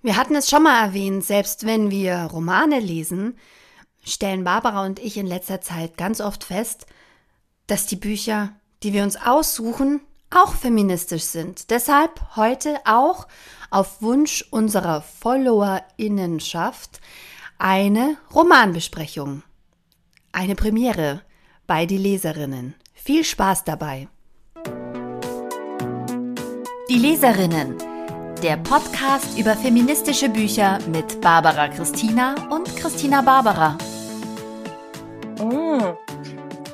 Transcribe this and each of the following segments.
Wir hatten es schon mal erwähnt, selbst wenn wir Romane lesen, stellen Barbara und ich in letzter Zeit ganz oft fest, dass die Bücher, die wir uns aussuchen, auch feministisch sind. Deshalb heute auch auf Wunsch unserer Followerinnenschaft eine Romanbesprechung. Eine Premiere bei die Leserinnen. Viel Spaß dabei. Die Leserinnen. Der Podcast über feministische Bücher mit Barbara Christina und Christina Barbara. Mmh,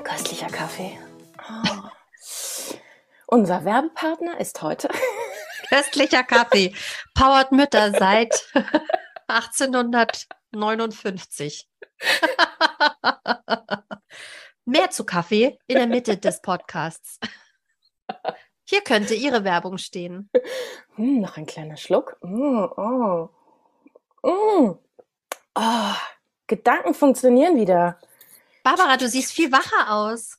köstlicher Kaffee. Oh. Unser Werbepartner ist heute köstlicher Kaffee. Powered Mütter seit 1859. Mehr zu Kaffee in der Mitte des Podcasts. Hier könnte Ihre Werbung stehen. Hm, noch ein kleiner Schluck. Mm, oh. Mm. Oh, Gedanken funktionieren wieder. Barbara, du siehst viel wacher aus.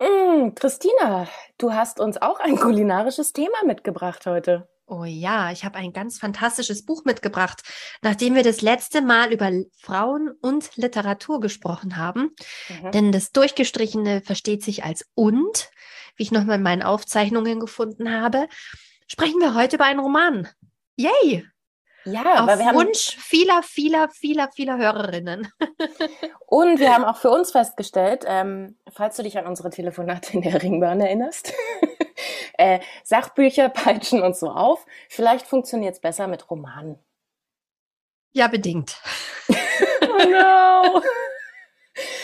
mm, Christina, du hast uns auch ein kulinarisches Thema mitgebracht heute. Oh ja, ich habe ein ganz fantastisches Buch mitgebracht, nachdem wir das letzte Mal über Frauen und Literatur gesprochen haben. Mhm. Denn das Durchgestrichene versteht sich als und, wie ich nochmal in meinen Aufzeichnungen gefunden habe, sprechen wir heute über einen Roman. Yay! Ja, auf Wunsch vieler, vieler, vieler, vieler Hörerinnen. Und wir haben auch für uns festgestellt, ähm, falls du dich an unsere Telefonate in der Ringbahn erinnerst, äh, Sachbücher peitschen uns so auf. Vielleicht funktioniert es besser mit Romanen. Ja, bedingt. oh no.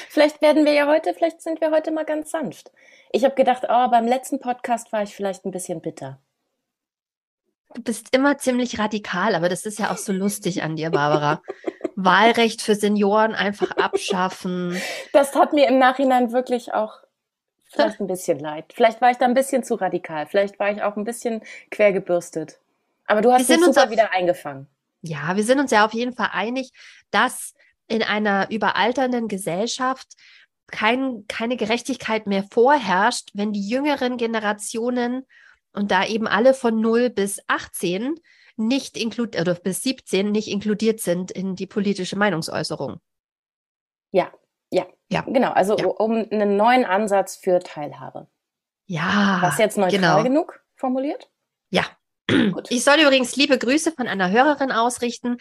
Vielleicht werden wir ja heute, vielleicht sind wir heute mal ganz sanft. Ich habe gedacht, oh, beim letzten Podcast war ich vielleicht ein bisschen bitter. Du bist immer ziemlich radikal, aber das ist ja auch so lustig an dir, Barbara. Wahlrecht für Senioren einfach abschaffen. Das hat mir im Nachhinein wirklich auch vielleicht ein bisschen leid. Vielleicht war ich da ein bisschen zu radikal. Vielleicht war ich auch ein bisschen quergebürstet. Aber du hast mich super auf, wieder eingefangen. Ja, wir sind uns ja auf jeden Fall einig, dass in einer überalternden Gesellschaft kein, keine Gerechtigkeit mehr vorherrscht, wenn die jüngeren Generationen und da eben alle von 0 bis 18 nicht inkludiert oder bis 17 nicht inkludiert sind in die politische Meinungsäußerung. Ja, ja, genau. Also ja. um einen neuen Ansatz für Teilhabe. Ja. Was jetzt neutral genau. genug formuliert? Ja. Gut. Ich soll übrigens liebe Grüße von einer Hörerin ausrichten,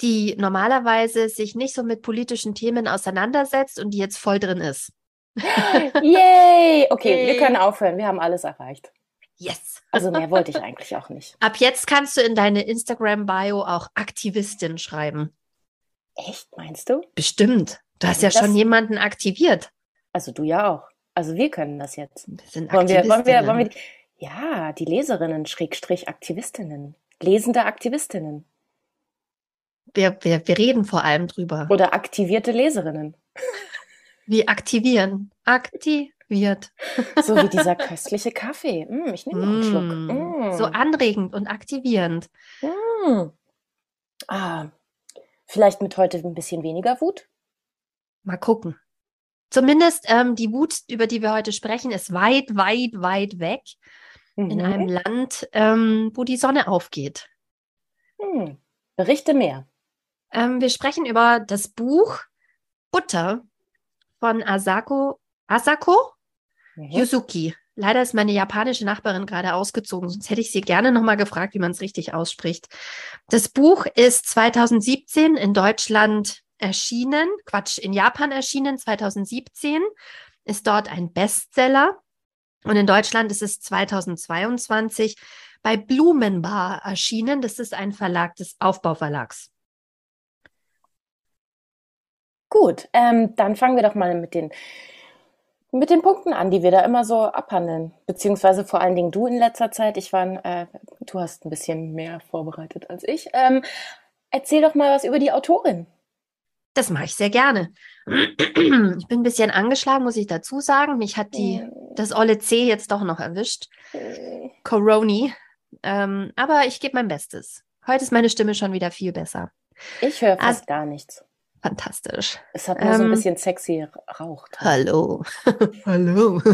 die normalerweise sich nicht so mit politischen Themen auseinandersetzt und die jetzt voll drin ist. Yay! Okay, Yay. wir können aufhören. Wir haben alles erreicht. Yes. Also mehr wollte ich eigentlich auch nicht. Ab jetzt kannst du in deine Instagram-Bio auch Aktivistin schreiben. Echt, meinst du? Bestimmt. Du hast ja das, schon jemanden aktiviert. Also du ja auch. Also wir können das jetzt. Wir sind wollen wir, wollen wir, wollen wir, ja, die Leserinnen, Schrägstrich Aktivistinnen. Lesende Aktivistinnen. Wir, wir, wir reden vor allem drüber. Oder aktivierte Leserinnen. Wie aktivieren. Aktiviert. So wie dieser köstliche Kaffee. Mm, ich nehme noch einen mm, Schluck. Mm. So anregend und aktivierend. Mm. Ah, vielleicht mit heute ein bisschen weniger Wut? Mal gucken. Zumindest ähm, die Wut, über die wir heute sprechen, ist weit, weit, weit weg mhm. in einem Land, ähm, wo die Sonne aufgeht. Hm. Berichte mehr. Ähm, wir sprechen über das Buch Butter von Asako, Asako mhm. Yuzuki. Leider ist meine japanische Nachbarin gerade ausgezogen, sonst hätte ich sie gerne nochmal gefragt, wie man es richtig ausspricht. Das Buch ist 2017 in Deutschland erschienen, Quatsch, in Japan erschienen 2017, ist dort ein Bestseller. Und in Deutschland ist es 2022 bei Blumenbar erschienen. Das ist ein Verlag des Aufbauverlags. Gut, ähm, dann fangen wir doch mal mit den, mit den Punkten an, die wir da immer so abhandeln. Beziehungsweise vor allen Dingen du in letzter Zeit. Ich war, äh, du hast ein bisschen mehr vorbereitet als ich. Ähm, erzähl doch mal was über die Autorin. Das mache ich sehr gerne. Ich bin ein bisschen angeschlagen, muss ich dazu sagen. Mich hat die, das olle C jetzt doch noch erwischt. Coroni. Ähm, aber ich gebe mein Bestes. Heute ist meine Stimme schon wieder viel besser. Ich höre fast also, gar nichts. Fantastisch. Es hat nur ähm, so ein ähm, bisschen sexy Rauch. Hallo. hallo.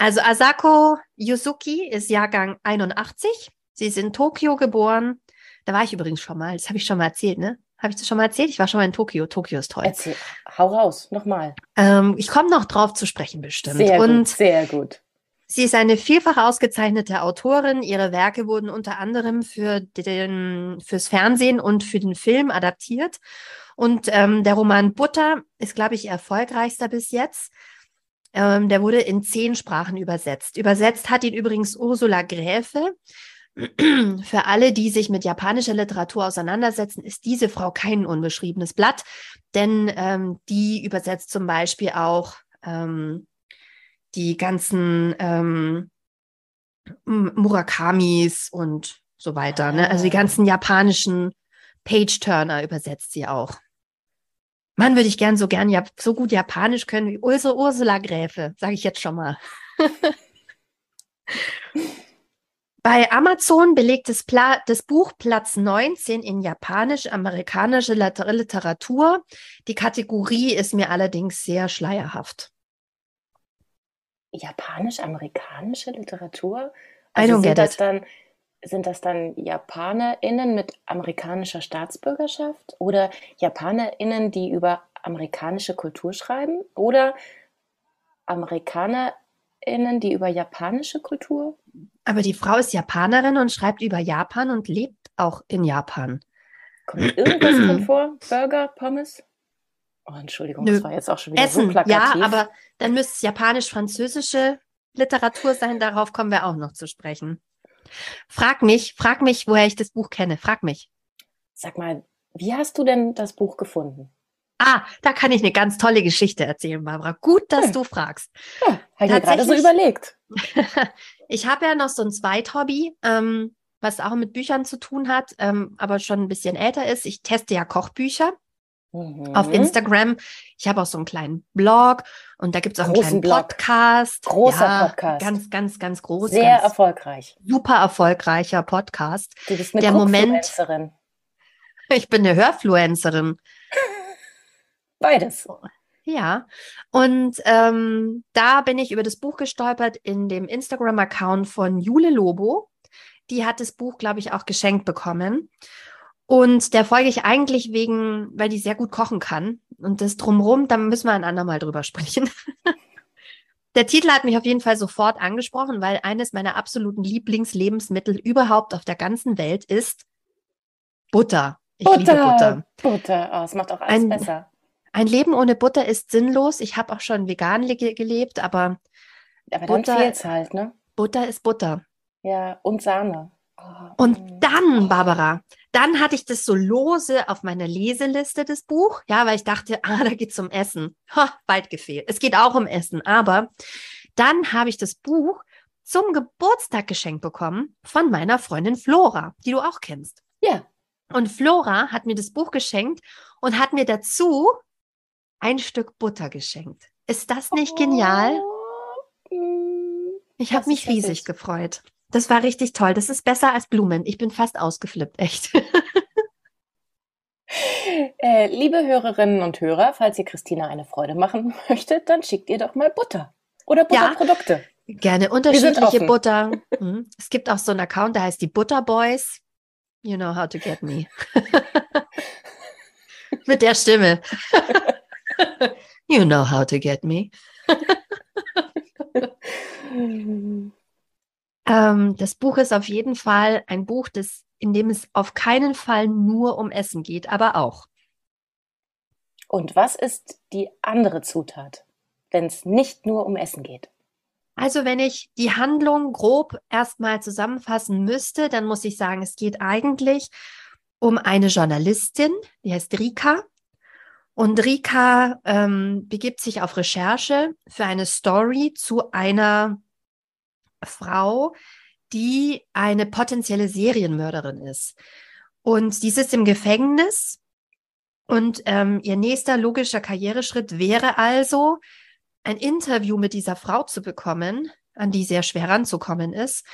Also Asako Yuzuki ist Jahrgang 81. Sie ist in Tokio geboren. Da war ich übrigens schon mal. Das habe ich schon mal erzählt, ne? Habe ich das schon mal erzählt? Ich war schon mal in Tokio. Tokio ist toll. Erzähl, hau raus, nochmal. Ähm, ich komme noch drauf zu sprechen bestimmt. Sehr Und gut, sehr gut. Sie ist eine vielfach ausgezeichnete Autorin. Ihre Werke wurden unter anderem für den, fürs Fernsehen und für den Film adaptiert. Und ähm, der Roman Butter ist, glaube ich, ihr erfolgreichster bis jetzt. Ähm, der wurde in zehn Sprachen übersetzt. Übersetzt hat ihn übrigens Ursula Gräfe. Für alle, die sich mit japanischer Literatur auseinandersetzen, ist diese Frau kein unbeschriebenes Blatt, denn ähm, die übersetzt zum Beispiel auch ähm, die ganzen ähm, Murakamis und so weiter. Ne? Also die Ah. ganzen japanischen Page-Turner übersetzt sie auch. Mann, würde ich gern so gern Jap so gut Japanisch können wie Ursula, Ursula Gräfe, sage ich jetzt schon mal. Bei Amazon belegt das, Pla das Buch Platz 19 in japanisch-amerikanische Liter Literatur. Die Kategorie ist mir allerdings sehr schleierhaft. Japanisch-amerikanische Literatur? I Also don't sind das it. dann sind das dann JapanerInnen mit amerikanischer Staatsbürgerschaft oder JapanerInnen, die über amerikanische Kultur schreiben oder AmerikanerInnen, die über japanische Kultur? Aber die Frau ist Japanerin und schreibt über Japan und lebt auch in Japan. Kommt irgendwas drin vor? Burger, Pommes? Oh, Entschuldigung, Nö. das war jetzt auch schon wieder so Essen, ja, plakativ. aber dann müsste es japanisch-französische Literatur sein. Darauf kommen wir auch noch zu sprechen. Frag mich, frag mich, woher ich das Buch kenne. Frag mich. Sag mal, wie hast du denn das Buch gefunden? Ah, da kann ich eine ganz tolle Geschichte erzählen, Barbara. Gut, dass Hm. du fragst. Ja, habe ich mir gerade so überlegt. Ich habe ja noch so ein Zweithobby, ähm, was auch mit Büchern zu tun hat, ähm, aber schon ein bisschen älter ist. Ich teste ja Kochbücher Mhm. auf Instagram. Ich habe auch so einen kleinen Blog und da gibt es auch einen Großen kleinen Blog. Podcast. Großer ja, Podcast. Ganz, ganz, ganz groß. Sehr ganz erfolgreich. super erfolgreicher Podcast. Du bist eine Der Moment-. Ich bin eine Hörfluencerin. Beides. Ja, und ähm, da bin ich über das Buch gestolpert in dem Instagram-Account von Jule Lobo. Die hat das Buch, glaube ich, auch geschenkt bekommen. Und der folge ich eigentlich wegen, weil die sehr gut kochen kann. Und das drumrum, da müssen wir ein andermal drüber sprechen. Der Titel hat mich auf jeden Fall sofort angesprochen, weil eines meiner absoluten Lieblingslebensmittel überhaupt auf der ganzen Welt ist Butter. Ich liebe Butter. Butter. Oh, es macht auch alles Ein- besser. Ein Leben ohne Butter ist sinnlos. Ich habe auch schon vegan le gelebt, aber Aber dann Butter- fehlt's halt, ne? Butter ist Butter. Ja, und Sahne. Oh, Und mm. dann, Barbara, dann hatte ich das so lose auf meiner Leseliste, das Buch, ja, weil ich dachte, ah, da geht's um Essen. Ha, weit gefehlt. Es geht auch um Essen, aber dann habe ich das Buch zum Geburtstag geschenkt bekommen von meiner Freundin Flora, die du auch kennst. Ja. Und Flora hat mir das Buch geschenkt und hat mir dazu ein Stück Butter geschenkt. Ist das nicht genial? Oh. Ich habe mich ja riesig gefreut. Das war richtig toll. Das ist besser als Blumen. Ich bin fast ausgeflippt, echt. Äh, liebe Hörerinnen und Hörer, falls ihr Christina eine Freude machen möchtet, dann schickt ihr doch mal Butter. Oder Ja. Butterprodukte. Gerne unterschiedliche. Butter. Mhm. Es gibt auch so einen Account, der heißt die Butter Boys. You know how to get me. Mit der Stimme. you know how to get me. Ähm, das Buch ist auf jeden Fall ein Buch, das, in dem es auf keinen Fall nur um Essen geht, aber auch. Und was ist die andere Zutat, wenn es nicht nur um Essen geht? Also wenn ich die Handlung grob erstmal zusammenfassen müsste, dann muss ich sagen, es geht eigentlich um eine Journalistin, die heißt Rika. Und Rika ähm, begibt sich auf Recherche für eine Story zu einer Frau, die eine potenzielle Serienmörderin ist. Und die sitzt im Gefängnis. Und ähm, ihr nächster logischer Karriereschritt wäre also, ein Interview mit dieser Frau zu bekommen, an die sehr schwer ranzukommen ist.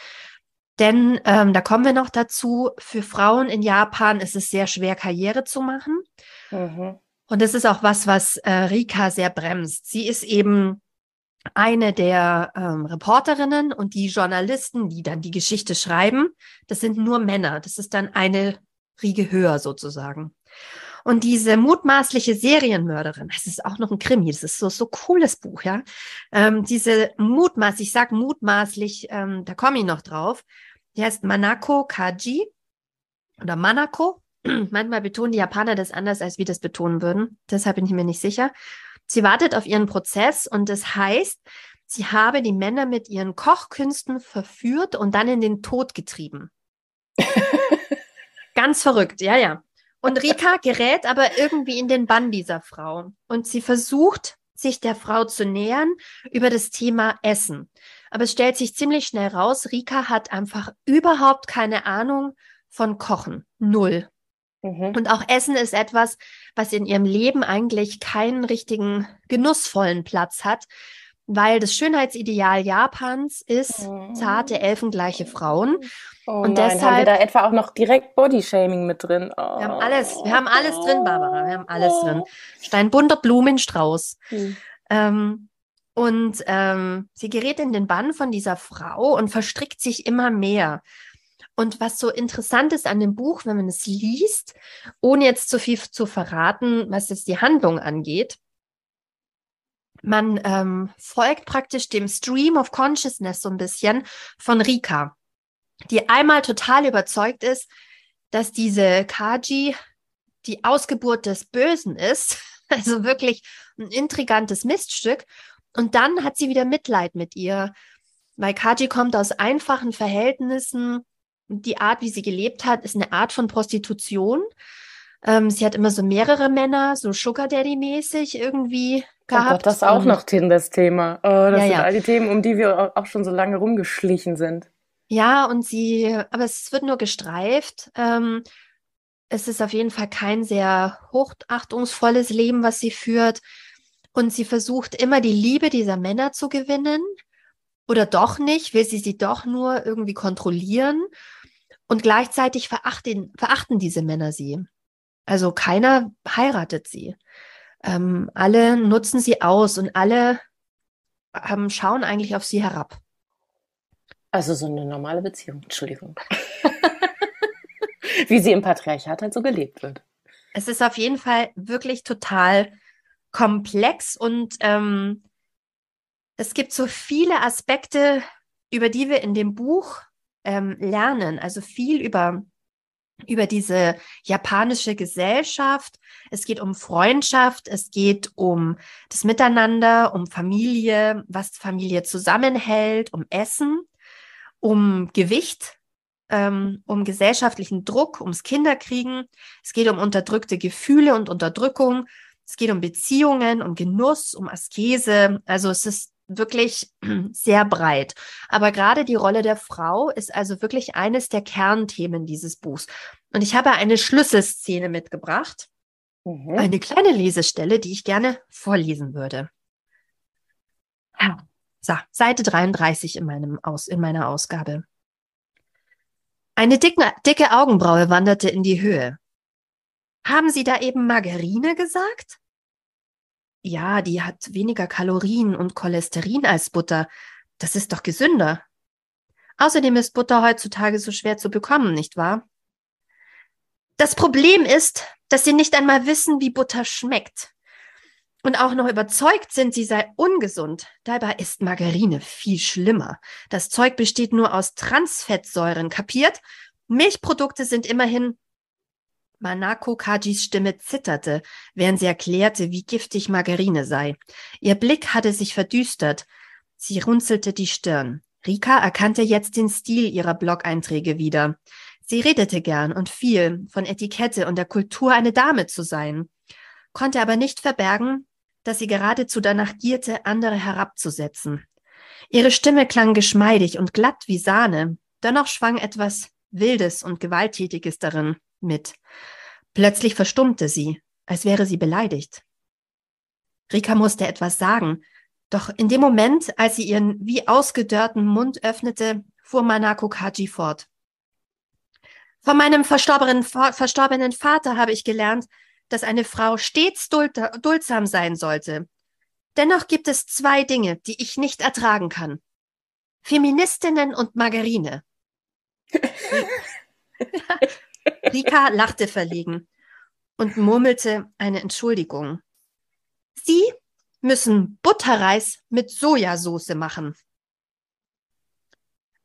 Denn ähm, da kommen wir noch dazu, für Frauen in Japan ist es sehr schwer, Karriere zu machen. Mhm. Und das ist auch was, was äh, Rika sehr bremst. Sie ist eben eine der ähm, Reporterinnen und die Journalisten, die dann die Geschichte schreiben, das sind nur Männer. Das ist dann eine Riege höher sozusagen. Und diese mutmaßliche Serienmörderin, das ist auch noch ein Krimi, das ist so so cooles Buch, ja. Ähm, diese mutmaßlich, ich sag mutmaßlich, ähm, da komme ich noch drauf. Die heißt Manako Kaji oder Manako. Manchmal betonen die Japaner das anders, als wir das betonen würden. Deshalb bin ich mir nicht sicher. Sie wartet auf ihren Prozess und das heißt, sie habe die Männer mit ihren Kochkünsten verführt und dann in den Tod getrieben. Ganz verrückt, ja, ja. Und Rika gerät aber irgendwie in den Bann dieser Frau und sie versucht, sich der Frau zu nähern über das Thema Essen. Aber es stellt sich ziemlich schnell raus, Rika hat einfach überhaupt keine Ahnung von Kochen. Null. Mhm. Und auch Essen ist etwas, was in ihrem Leben eigentlich keinen richtigen genussvollen Platz hat, weil das Schönheitsideal Japans ist mhm. zarte, elfengleiche Frauen. Oh und nein, deshalb haben wir da etwa auch noch direkt Bodyshaming mit drin. Oh. Wir haben alles, wir haben alles drin, Barbara, wir haben alles drin. Steinbunter Blumenstrauß. Mhm. Ähm, und ähm, sie gerät in den Bann von dieser Frau und verstrickt sich immer mehr. Und was so interessant ist an dem Buch, wenn man es liest, ohne jetzt zu viel zu verraten, was jetzt die Handlung angeht, man ähm, folgt praktisch dem Stream of Consciousness so ein bisschen von Rika, die einmal total überzeugt ist, dass diese Kaji die Ausgeburt des Bösen ist, also wirklich ein intrigantes Miststück. Und dann hat sie wieder Mitleid mit ihr, weil Kaji kommt aus einfachen Verhältnissen, die Art, wie sie gelebt hat, ist eine Art von Prostitution. Ähm, sie hat immer so mehrere Männer, so Sugar Daddy mäßig irgendwie gehabt. Oh Gott, das ist auch noch das Thema. Oh, das ja, sind ja. all die Themen, um die wir auch schon so lange rumgeschlichen sind. Ja, und sie, aber es wird nur gestreift. Ähm, es ist auf jeden Fall kein sehr hochachtungsvolles Leben, was sie führt. Und sie versucht immer die Liebe dieser Männer zu gewinnen. Oder doch nicht, will sie sie doch nur irgendwie kontrollieren. Und gleichzeitig verachten, verachten diese Männer sie. Also keiner heiratet sie. Ähm, alle nutzen sie aus und alle ähm, schauen eigentlich auf sie herab. Also so eine normale Beziehung, Entschuldigung. Wie sie im Patriarchat halt so gelebt wird. Es ist auf jeden Fall wirklich total komplex und ähm, es gibt so viele Aspekte, über die wir in dem Buch ähm, lernen. Also viel über über diese japanische Gesellschaft. Es geht um Freundschaft, es geht um das Miteinander, um Familie, was Familie zusammenhält, um Essen, um Gewicht, ähm, um gesellschaftlichen Druck, ums Kinderkriegen. Es geht um unterdrückte Gefühle und Unterdrückung. Es geht um Beziehungen, um Genuss, um Askese. Also es ist wirklich sehr breit. Aber gerade die Rolle der Frau ist also wirklich eines der Kernthemen dieses Buchs. Und ich habe eine Schlüsselszene mitgebracht, mhm. eine kleine Lesestelle, die ich gerne vorlesen würde. So, Seite 33 in, meinem Aus, in meiner Ausgabe. Eine dicke, dicke Augenbraue wanderte in die Höhe. Haben Sie da eben Margarine gesagt? Ja, die hat weniger Kalorien und Cholesterin als Butter. Das ist doch gesünder. Außerdem ist Butter heutzutage so schwer zu bekommen, nicht wahr? Das Problem ist, dass sie nicht einmal wissen, wie Butter schmeckt. Und auch noch überzeugt sind, sie sei ungesund. Dabei ist Margarine viel schlimmer. Das Zeug besteht nur aus Transfettsäuren, kapiert? Milchprodukte sind immerhin Manako Kajis Stimme zitterte, während sie erklärte, wie giftig Margarine sei. Ihr Blick hatte sich verdüstert. Sie runzelte die Stirn. Rika erkannte jetzt den Stil ihrer Blog-Einträge wieder. Sie redete gern und viel von Etikette und der Kultur, eine Dame zu sein, konnte aber nicht verbergen, dass sie geradezu danach gierte, andere herabzusetzen. Ihre Stimme klang geschmeidig und glatt wie Sahne, dennoch schwang etwas Wildes und Gewalttätiges darin mit. Plötzlich verstummte sie, als wäre sie beleidigt. Rika musste etwas sagen, doch in dem Moment, als sie ihren wie ausgedörrten Mund öffnete, fuhr Manako Kaji fort. Von meinem verstorbenen, verstorbenen Vater habe ich gelernt, dass eine Frau stets duldsam sein sollte. Dennoch gibt es zwei Dinge, die ich nicht ertragen kann. Feministinnen und Margarine. Rika lachte verlegen und murmelte eine Entschuldigung. Sie müssen Butterreis mit Sojasauce machen.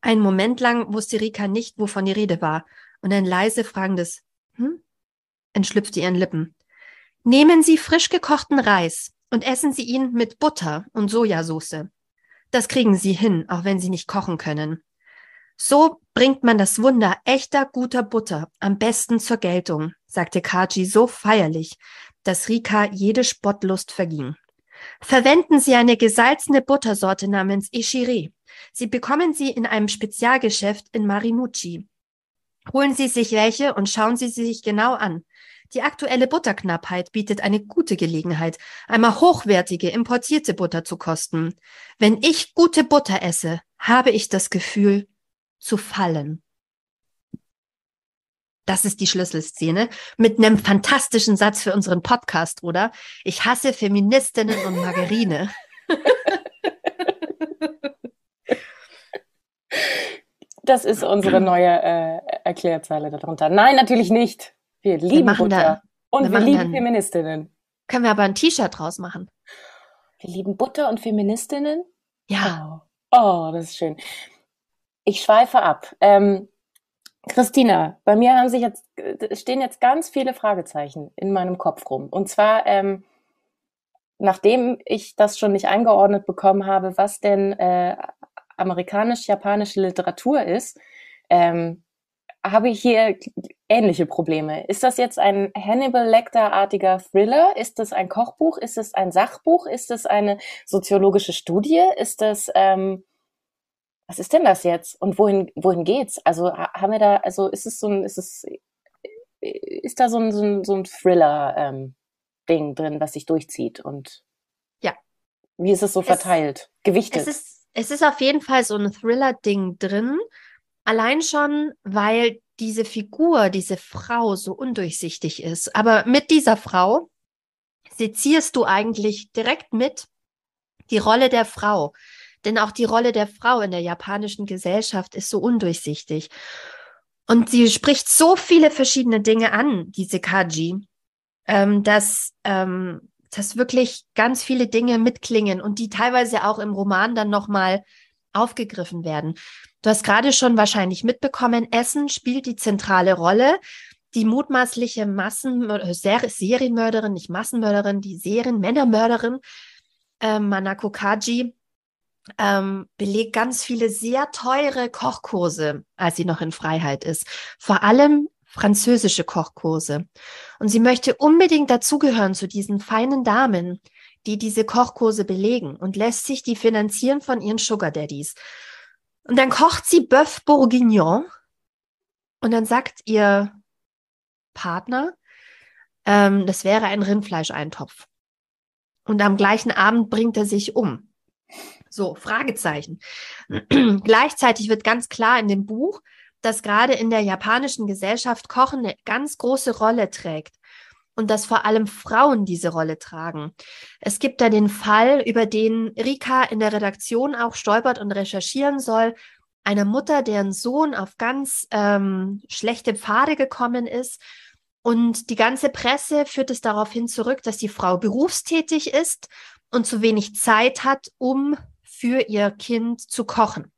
Einen Moment lang wusste Rika nicht, wovon die Rede war, und ein leise fragendes Hm? entschlüpfte ihren Lippen. Nehmen Sie frisch gekochten Reis und essen Sie ihn mit Butter und Sojasauce. Das kriegen Sie hin, auch wenn Sie nicht kochen können. So bringt man das Wunder echter guter Butter am besten zur Geltung, sagte Kaji so feierlich, dass Rika jede Spottlust verging. Verwenden Sie eine gesalzene Buttersorte namens Ishiri. Sie bekommen sie in einem Spezialgeschäft in Marinucci. Holen Sie sich welche und schauen Sie sie sich genau an. Die aktuelle Butterknappheit bietet eine gute Gelegenheit, einmal hochwertige importierte Butter zu kosten. Wenn ich gute Butter esse, habe ich das Gefühl zu fallen. Das ist die Schlüsselszene mit einem fantastischen Satz für unseren Podcast, oder? Ich hasse Feministinnen und Margarine. Das ist unsere neue äh, Erklärzeile darunter. Nein, natürlich nicht. Wir lieben wir Butter. Da, und wir, wir lieben dann, Feministinnen. Können wir aber ein T-Shirt draus machen? Wir lieben Butter und Feministinnen? Ja. Oh, oh das ist schön. Ich schweife ab. Ähm, Christina, bei mir haben sich jetzt, stehen jetzt ganz viele Fragezeichen in meinem Kopf rum. Und zwar, ähm, nachdem ich das schon nicht eingeordnet bekommen habe, was denn äh, amerikanisch-japanische Literatur ist, ähm, habe ich hier ähnliche Probleme. Ist das jetzt ein Hannibal Lecter-artiger Thriller? Ist das ein Kochbuch? Ist es ein Sachbuch? Ist es eine soziologische Studie? Ist das, ähm, was ist denn das jetzt? Und wohin, wohin geht's? Also haben wir da, also ist es so ein, ist es, ist da so ein, so ein, so ein Thriller-Ding ähm, drin, was sich durchzieht? Und ja. Wie ist es so verteilt? Es, Gewichtet? Es ist, es ist auf jeden Fall so ein Thriller-Ding drin. Allein schon, weil diese Figur, diese Frau so undurchsichtig ist. Aber mit dieser Frau sezierst du eigentlich direkt mit die Rolle der Frau. Denn auch die Rolle der Frau in der japanischen Gesellschaft ist so undurchsichtig. Und sie spricht so viele verschiedene Dinge an, diese Kaji, ähm, dass, ähm, dass wirklich ganz viele Dinge mitklingen und die teilweise auch im Roman dann nochmal aufgegriffen werden. Du hast gerade schon wahrscheinlich mitbekommen, Essen spielt die zentrale Rolle. Die mutmaßliche Massen äh, Serienmörderin, nicht Massenmörderin, die Serienmännermörderin äh, Manako Kaji ähm, belegt ganz viele sehr teure Kochkurse, als sie noch in Freiheit ist. Vor allem französische Kochkurse. Und sie möchte unbedingt dazugehören zu diesen feinen Damen, die diese Kochkurse belegen und lässt sich die finanzieren von ihren Sugar Daddies. Und dann kocht sie Bœuf Bourguignon und dann sagt ihr Partner, ähm, das wäre ein Rindfleischeintopf. Und am gleichen Abend bringt er sich um. So, Fragezeichen. Gleichzeitig wird ganz klar in dem Buch, dass gerade in der japanischen Gesellschaft Kochen eine ganz große Rolle trägt und dass vor allem Frauen diese Rolle tragen. Es gibt da den Fall, über den Rika in der Redaktion auch stolpert und recherchieren soll, einer Mutter, deren Sohn auf ganz ähm, schlechte Pfade gekommen ist. Und die ganze Presse führt es darauf hin zurück, dass die Frau berufstätig ist und zu wenig Zeit hat, um für ihr Kind zu kochen.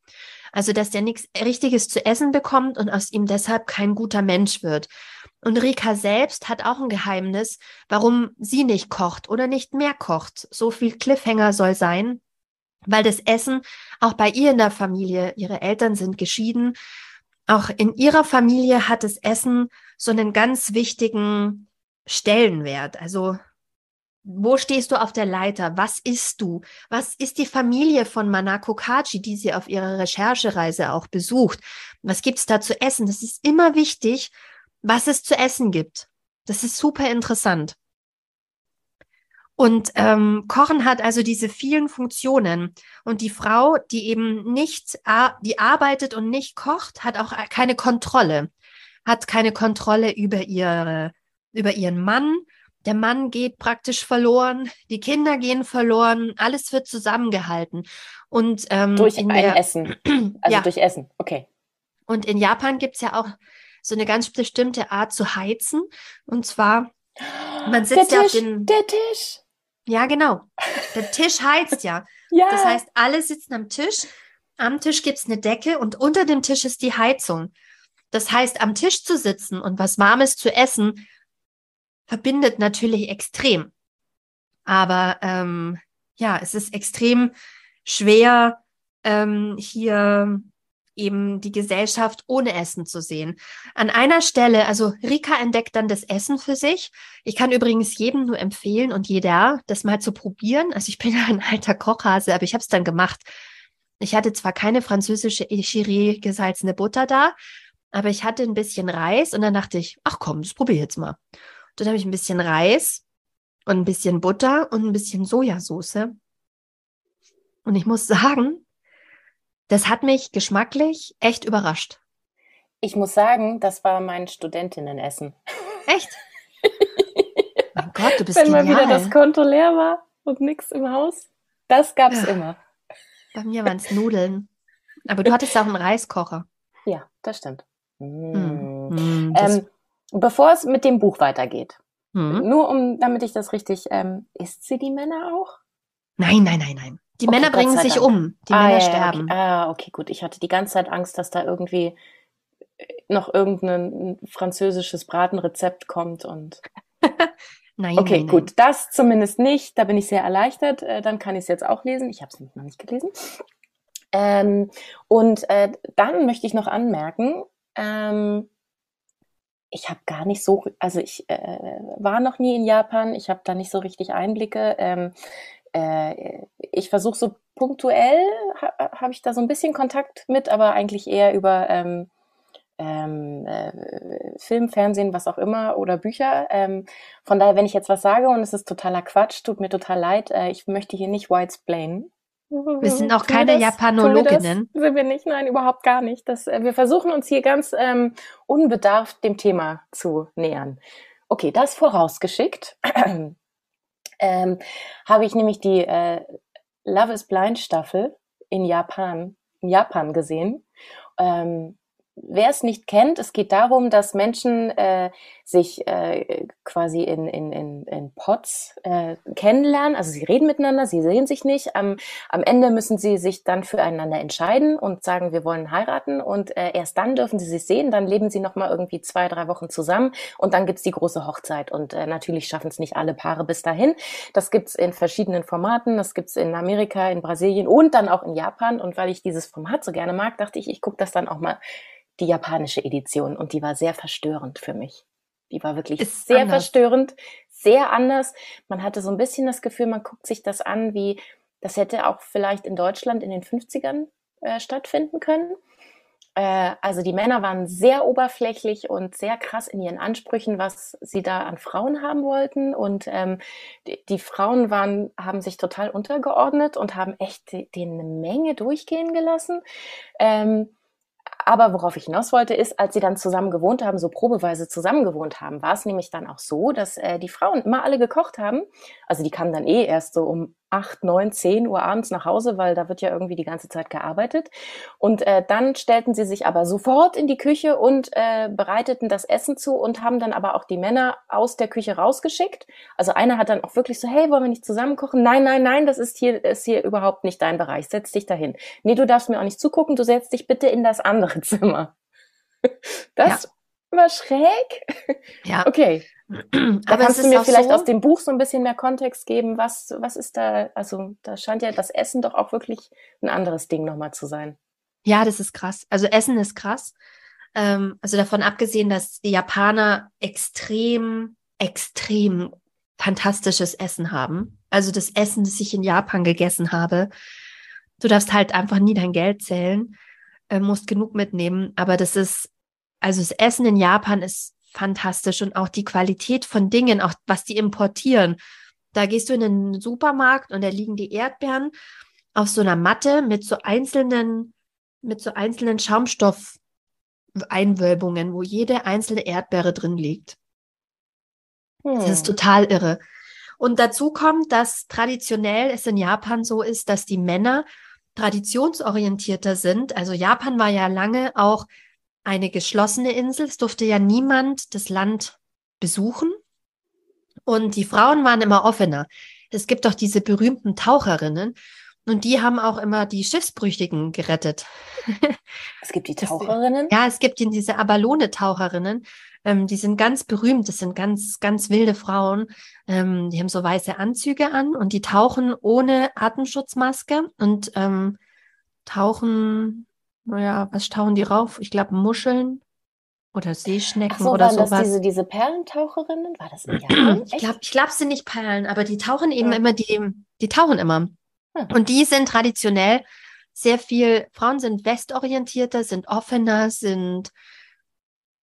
Also, dass der nichts Richtiges zu essen bekommt und aus ihm deshalb kein guter Mensch wird. Und Rika selbst hat auch ein Geheimnis, warum sie nicht kocht oder nicht mehr kocht. So viel Cliffhanger soll sein, weil das Essen auch bei ihr in der Familie, ihre Eltern sind geschieden, auch in ihrer Familie hat das Essen so einen ganz wichtigen Stellenwert. Also wo stehst du auf der Leiter? Was isst du? Was ist die Familie von Manako Kaji, die sie auf ihrer Recherchereise auch besucht? Was gibt's da zu essen? Das ist immer wichtig, was es zu essen gibt. Das ist super interessant. Und ähm, Kochen hat also diese vielen Funktionen. Und die Frau, die eben nicht, die arbeitet und nicht kocht, hat auch keine Kontrolle. Hat keine Kontrolle über ihre, über ihren Mann, der Mann geht praktisch verloren, die Kinder gehen verloren, alles wird zusammengehalten. Und ähm, durch ein der, Essen. Also ja. durch Essen, okay. Und in Japan gibt es ja auch so eine ganz bestimmte Art zu heizen. Und zwar, man sitzt ja auf den. Der Tisch. Ja, genau. Der Tisch heizt ja. ja. Das heißt, alle sitzen am Tisch. Am Tisch gibt es eine Decke und unter dem Tisch ist die Heizung. Das heißt, am Tisch zu sitzen und was Warmes zu essen, verbindet natürlich extrem. Aber ähm, ja, es ist extrem schwer, ähm, hier eben die Gesellschaft ohne Essen zu sehen. An einer Stelle, also Rika entdeckt dann das Essen für sich. Ich kann übrigens jedem nur empfehlen und jeder, das mal zu probieren. Also ich bin ja ein alter Kochhase, aber ich habe es dann gemacht. Ich hatte zwar keine französische Echiri gesalzene Butter da, aber ich hatte ein bisschen Reis und dann dachte ich, ach komm, das probiere ich jetzt mal. Dann habe ich ein bisschen Reis und ein bisschen Butter und ein bisschen Sojasauce. Und ich muss sagen, das hat mich geschmacklich echt überrascht. Ich muss sagen, das war mein Studentinnenessen. Echt? oh Gott, du bist Wenn genial. mal wieder das Konto leer war und nichts im Haus. Das gab's ja. immer. Bei mir waren es Nudeln. Aber du hattest auch einen Reiskocher. Ja, das stimmt. Mm. Mm, das ähm, bevor es mit dem Buch weitergeht, mhm. nur um, damit ich das richtig, ähm, isst sie die Männer auch? Nein, nein, nein, nein. Die okay, Männer bringen sich Dank. um. Die ah, Männer ja, sterben. Okay. Ah, okay, gut. Ich hatte die ganze Zeit Angst, dass da irgendwie äh, noch irgendein französisches Bratenrezept kommt und. nein. Okay, nein, gut. Nein. Das zumindest nicht. Da bin ich sehr erleichtert. Äh, dann kann ich es jetzt auch lesen. Ich habe es noch nicht gelesen. Ähm, und äh, dann möchte ich noch anmerken, ähm, ich habe gar nicht so, also ich äh, war noch nie in Japan, ich habe da nicht so richtig Einblicke. Ähm, äh, ich versuche so punktuell, ha, habe ich da so ein bisschen Kontakt mit, aber eigentlich eher über ähm, ähm, äh, Film, Fernsehen, was auch immer oder Bücher. Ähm, von daher, wenn ich jetzt was sage und es ist totaler Quatsch, tut mir total leid, äh, ich möchte hier nicht whitesplainen. Wir sind auch keine das, Japanologinnen. Sind wir nicht? Nein, überhaupt gar nicht. Das, äh, wir versuchen uns hier ganz ähm, unbedarft dem Thema zu nähern. Okay, das vorausgeschickt. ähm, habe ich nämlich die äh, Love is Blind Staffel in Japan, in Japan gesehen. Ähm, wer es nicht kennt, es geht darum, dass Menschen äh, sich äh, quasi in, in, in, in Pots äh, kennenlernen. Also sie reden miteinander, sie sehen sich nicht. Am, am Ende müssen sie sich dann füreinander entscheiden und sagen, wir wollen heiraten. Und äh, erst dann dürfen sie sich sehen. Dann leben sie noch mal irgendwie zwei, drei Wochen zusammen. Und dann gibt's die große Hochzeit. Und äh, natürlich schaffen es nicht alle Paare bis dahin. Das gibt's in verschiedenen Formaten. Das gibt's in Amerika, in Brasilien und dann auch in Japan. Und weil ich dieses Format so gerne mag, dachte ich, ich gucke das dann auch mal die japanische Edition und die war sehr verstörend für mich. Die war wirklich Ist sehr anders. verstörend, sehr anders. Man hatte so ein bisschen das Gefühl, man guckt sich das an, wie das hätte auch vielleicht in Deutschland in den 50ern äh, stattfinden können. Äh, also die Männer waren sehr oberflächlich und sehr krass in ihren Ansprüchen, was sie da an Frauen haben wollten. Und ähm, die, die, Frauen waren, haben sich total untergeordnet und haben echt denen eine Menge durchgehen gelassen. Ähm, aber worauf ich hinaus wollte, ist, als sie dann zusammen gewohnt haben, so probeweise zusammen gewohnt haben, war es nämlich dann auch so, dass äh, die Frauen immer alle gekocht haben. Also die kamen dann eh erst so um acht, neun, zehn Uhr abends nach Hause, weil da wird ja irgendwie die ganze Zeit gearbeitet. Und äh, dann stellten sie sich aber sofort in die Küche und äh, bereiteten das Essen zu und haben dann aber auch die Männer aus der Küche rausgeschickt. Also einer hat dann auch wirklich so, hey, wollen wir nicht zusammen kochen? Nein, nein, nein, das ist hier, ist hier überhaupt nicht dein Bereich. Setz dich dahin. Nee, du darfst mir auch nicht zugucken, du setzt dich bitte in das andere Zimmer. Das ja. War schräg. Ja. Okay. Da Aber kannst du mir vielleicht so, aus dem Buch so ein bisschen mehr Kontext geben. Was, was ist da, also da scheint ja das Essen doch auch wirklich ein anderes Ding nochmal zu sein. Ja, das ist krass. Also Essen ist krass. Ähm, also davon abgesehen, dass die Japaner extrem, extrem fantastisches Essen haben. Also das Essen, das ich in Japan gegessen habe. Du darfst halt einfach nie dein Geld zählen, äh, musst genug mitnehmen. Aber das ist, also das Essen in Japan ist fantastisch und auch die Qualität von Dingen, auch was die importieren. Da gehst du in den Supermarkt und da liegen die Erdbeeren auf so einer Matte mit so einzelnen, mit so einzelnen Schaumstoffeinwölbungen, wo jede einzelne Erdbeere drin liegt. Hm. Das ist hm. total irre. Und dazu kommt, dass traditionell es in Japan so ist, dass die Männer traditionsorientierter sind. Also Japan war ja lange auch eine geschlossene Insel. Es durfte ja niemand das Land besuchen. Und die Frauen waren immer offener. Es gibt doch diese berühmten Taucherinnen. Und die haben auch immer die Schiffsbrüchigen gerettet. Es gibt die Taucherinnen? ja, es gibt diese Abalone-Taucherinnen. Ähm, die sind ganz berühmt. Das sind ganz, ganz wilde Frauen. Ähm, die haben so weiße Anzüge an und die tauchen ohne Atemschutzmaske und ähm, tauchen, naja, was tauchen die rauf? Ich glaube, Muscheln oder Seeschnecken Ach so, oder waren sowas. das diese, diese Perlentaucherinnen? War das in Japan? ich glaube, ich glaub, es sind nicht Perlen, aber die tauchen eben ja. immer, die, die tauchen immer. Hm. Und die sind traditionell sehr viel, Frauen sind westorientierter, sind offener, sind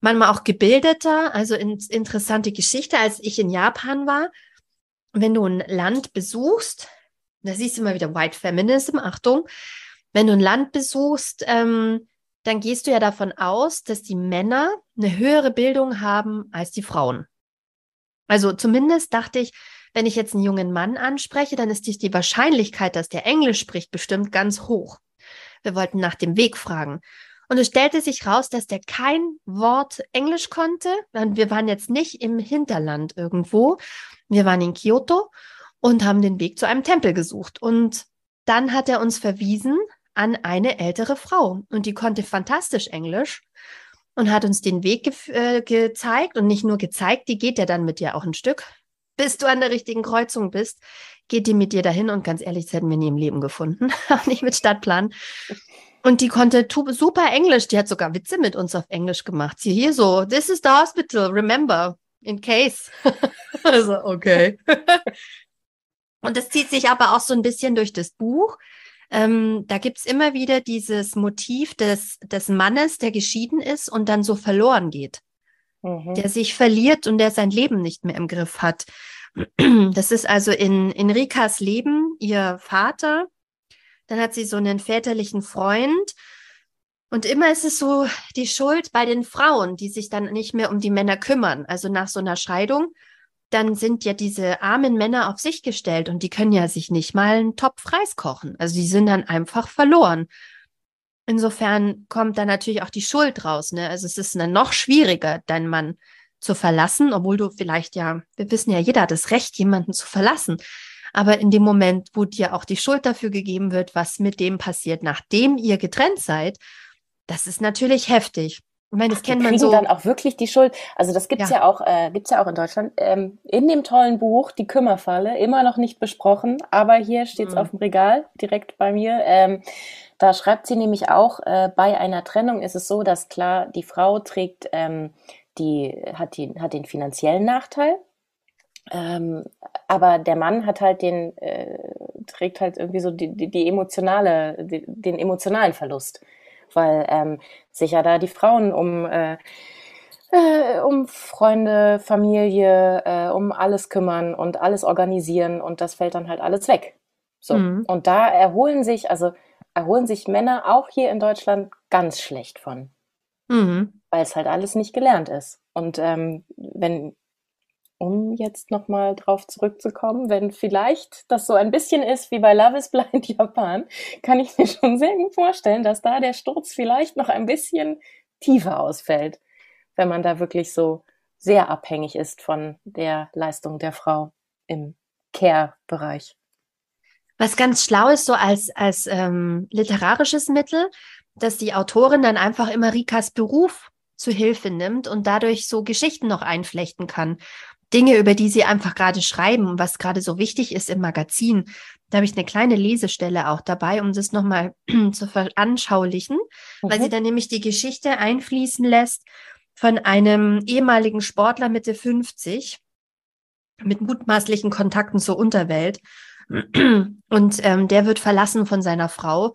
manchmal auch gebildeter. Also in, interessante Geschichte, als ich in Japan war, wenn du ein Land besuchst, da siehst du immer wieder White Feminism, Achtung, wenn du ein Land besuchst, ähm, dann gehst du ja davon aus, dass die Männer eine höhere Bildung haben als die Frauen. Also zumindest dachte ich, wenn ich jetzt einen jungen Mann anspreche, dann ist die, Wahrscheinlichkeit, dass der Englisch spricht, bestimmt ganz hoch. Wir wollten nach dem Weg fragen. Und es stellte sich raus, dass der kein Wort Englisch konnte. Wir waren jetzt nicht im Hinterland irgendwo. Wir waren in Kyoto und haben den Weg zu einem Tempel gesucht. Und dann hat er uns verwiesen an eine ältere Frau. Und die konnte fantastisch Englisch und hat uns den Weg ge äh, gezeigt. Und nicht nur gezeigt, die geht ja dann mit dir auch ein Stück. Bis du an der richtigen Kreuzung bist, geht die mit dir dahin. Und ganz ehrlich, das hätten wir nie im Leben gefunden. Auch nicht mit Stadtplan. Und die konnte super Englisch. Die hat sogar Witze mit uns auf Englisch gemacht. Sie hier so, this is the hospital, remember, in case. also, okay. Und das zieht sich aber auch so ein bisschen durch das Buch. Ähm, da gibt's immer wieder dieses Motiv des, des Mannes, der geschieden ist und dann so verloren geht. Mhm. Der sich verliert und der sein Leben nicht mehr im Griff hat. Das ist also in, in Rikas Leben ihr Vater, dann hat sie so einen väterlichen Freund. Und immer ist es so die Schuld bei den Frauen, die sich dann nicht mehr um die Männer kümmern. Also nach so einer Scheidung, dann sind ja diese armen Männer auf sich gestellt und die können ja sich nicht mal einen Topf Reis kochen. Also die sind dann einfach verloren. Insofern kommt da natürlich auch die Schuld raus. Ne? Also es ist dann noch schwieriger, deinen Mann zu verlassen, obwohl du vielleicht ja, wir wissen ja, jeder hat das Recht, jemanden zu verlassen. Aber in dem Moment, wo dir auch die Schuld dafür gegeben wird, was mit dem passiert, nachdem ihr getrennt seid, das ist natürlich heftig. Ich meine, das Ach, kennt man so. dann auch wirklich die Schuld. Also das gibt's ja, ja auch, äh, gibt's ja auch in Deutschland. Ähm, in dem tollen Buch Die Kümmerfalle immer noch nicht besprochen, aber hier steht's mhm. auf dem Regal direkt bei mir. Ähm, da schreibt sie nämlich auch: äh, Bei einer Trennung ist es so, dass klar die Frau trägt, ähm, die hat die hat den finanziellen Nachteil ähm, aber der Mann hat halt den, äh, trägt halt irgendwie so die, die, die emotionale, die, den emotionalen Verlust, weil ähm, sich ja da die Frauen um, äh, äh, um Freunde, Familie, äh, um alles kümmern und alles organisieren und das fällt dann halt alles weg. So. Mhm. Und da erholen sich, also erholen sich Männer auch hier in Deutschland ganz schlecht von. Mhm. Weil es halt alles nicht gelernt ist. Und ähm, wenn um jetzt nochmal drauf zurückzukommen, wenn vielleicht das so ein bisschen ist wie bei Love is Blind Japan, kann ich mir schon sehr gut vorstellen, dass da der Sturz vielleicht noch ein bisschen tiefer ausfällt, wenn man da wirklich so sehr abhängig ist von der Leistung der Frau im Care-Bereich. Was ganz schlau ist, so als, als ähm, literarisches Mittel, dass die Autorin dann einfach immer Rikas Beruf zu Hilfe nimmt und dadurch so Geschichten noch einflechten kann. Dinge, über die sie einfach gerade schreiben, was gerade so wichtig ist im Magazin. Da habe ich eine kleine Lesestelle auch dabei, um das nochmal zu veranschaulichen, mhm. weil sie dann nämlich die Geschichte einfließen lässt von einem ehemaligen Sportler Mitte 50 mit mutmaßlichen Kontakten zur Unterwelt. Und ähm, der wird verlassen von seiner Frau,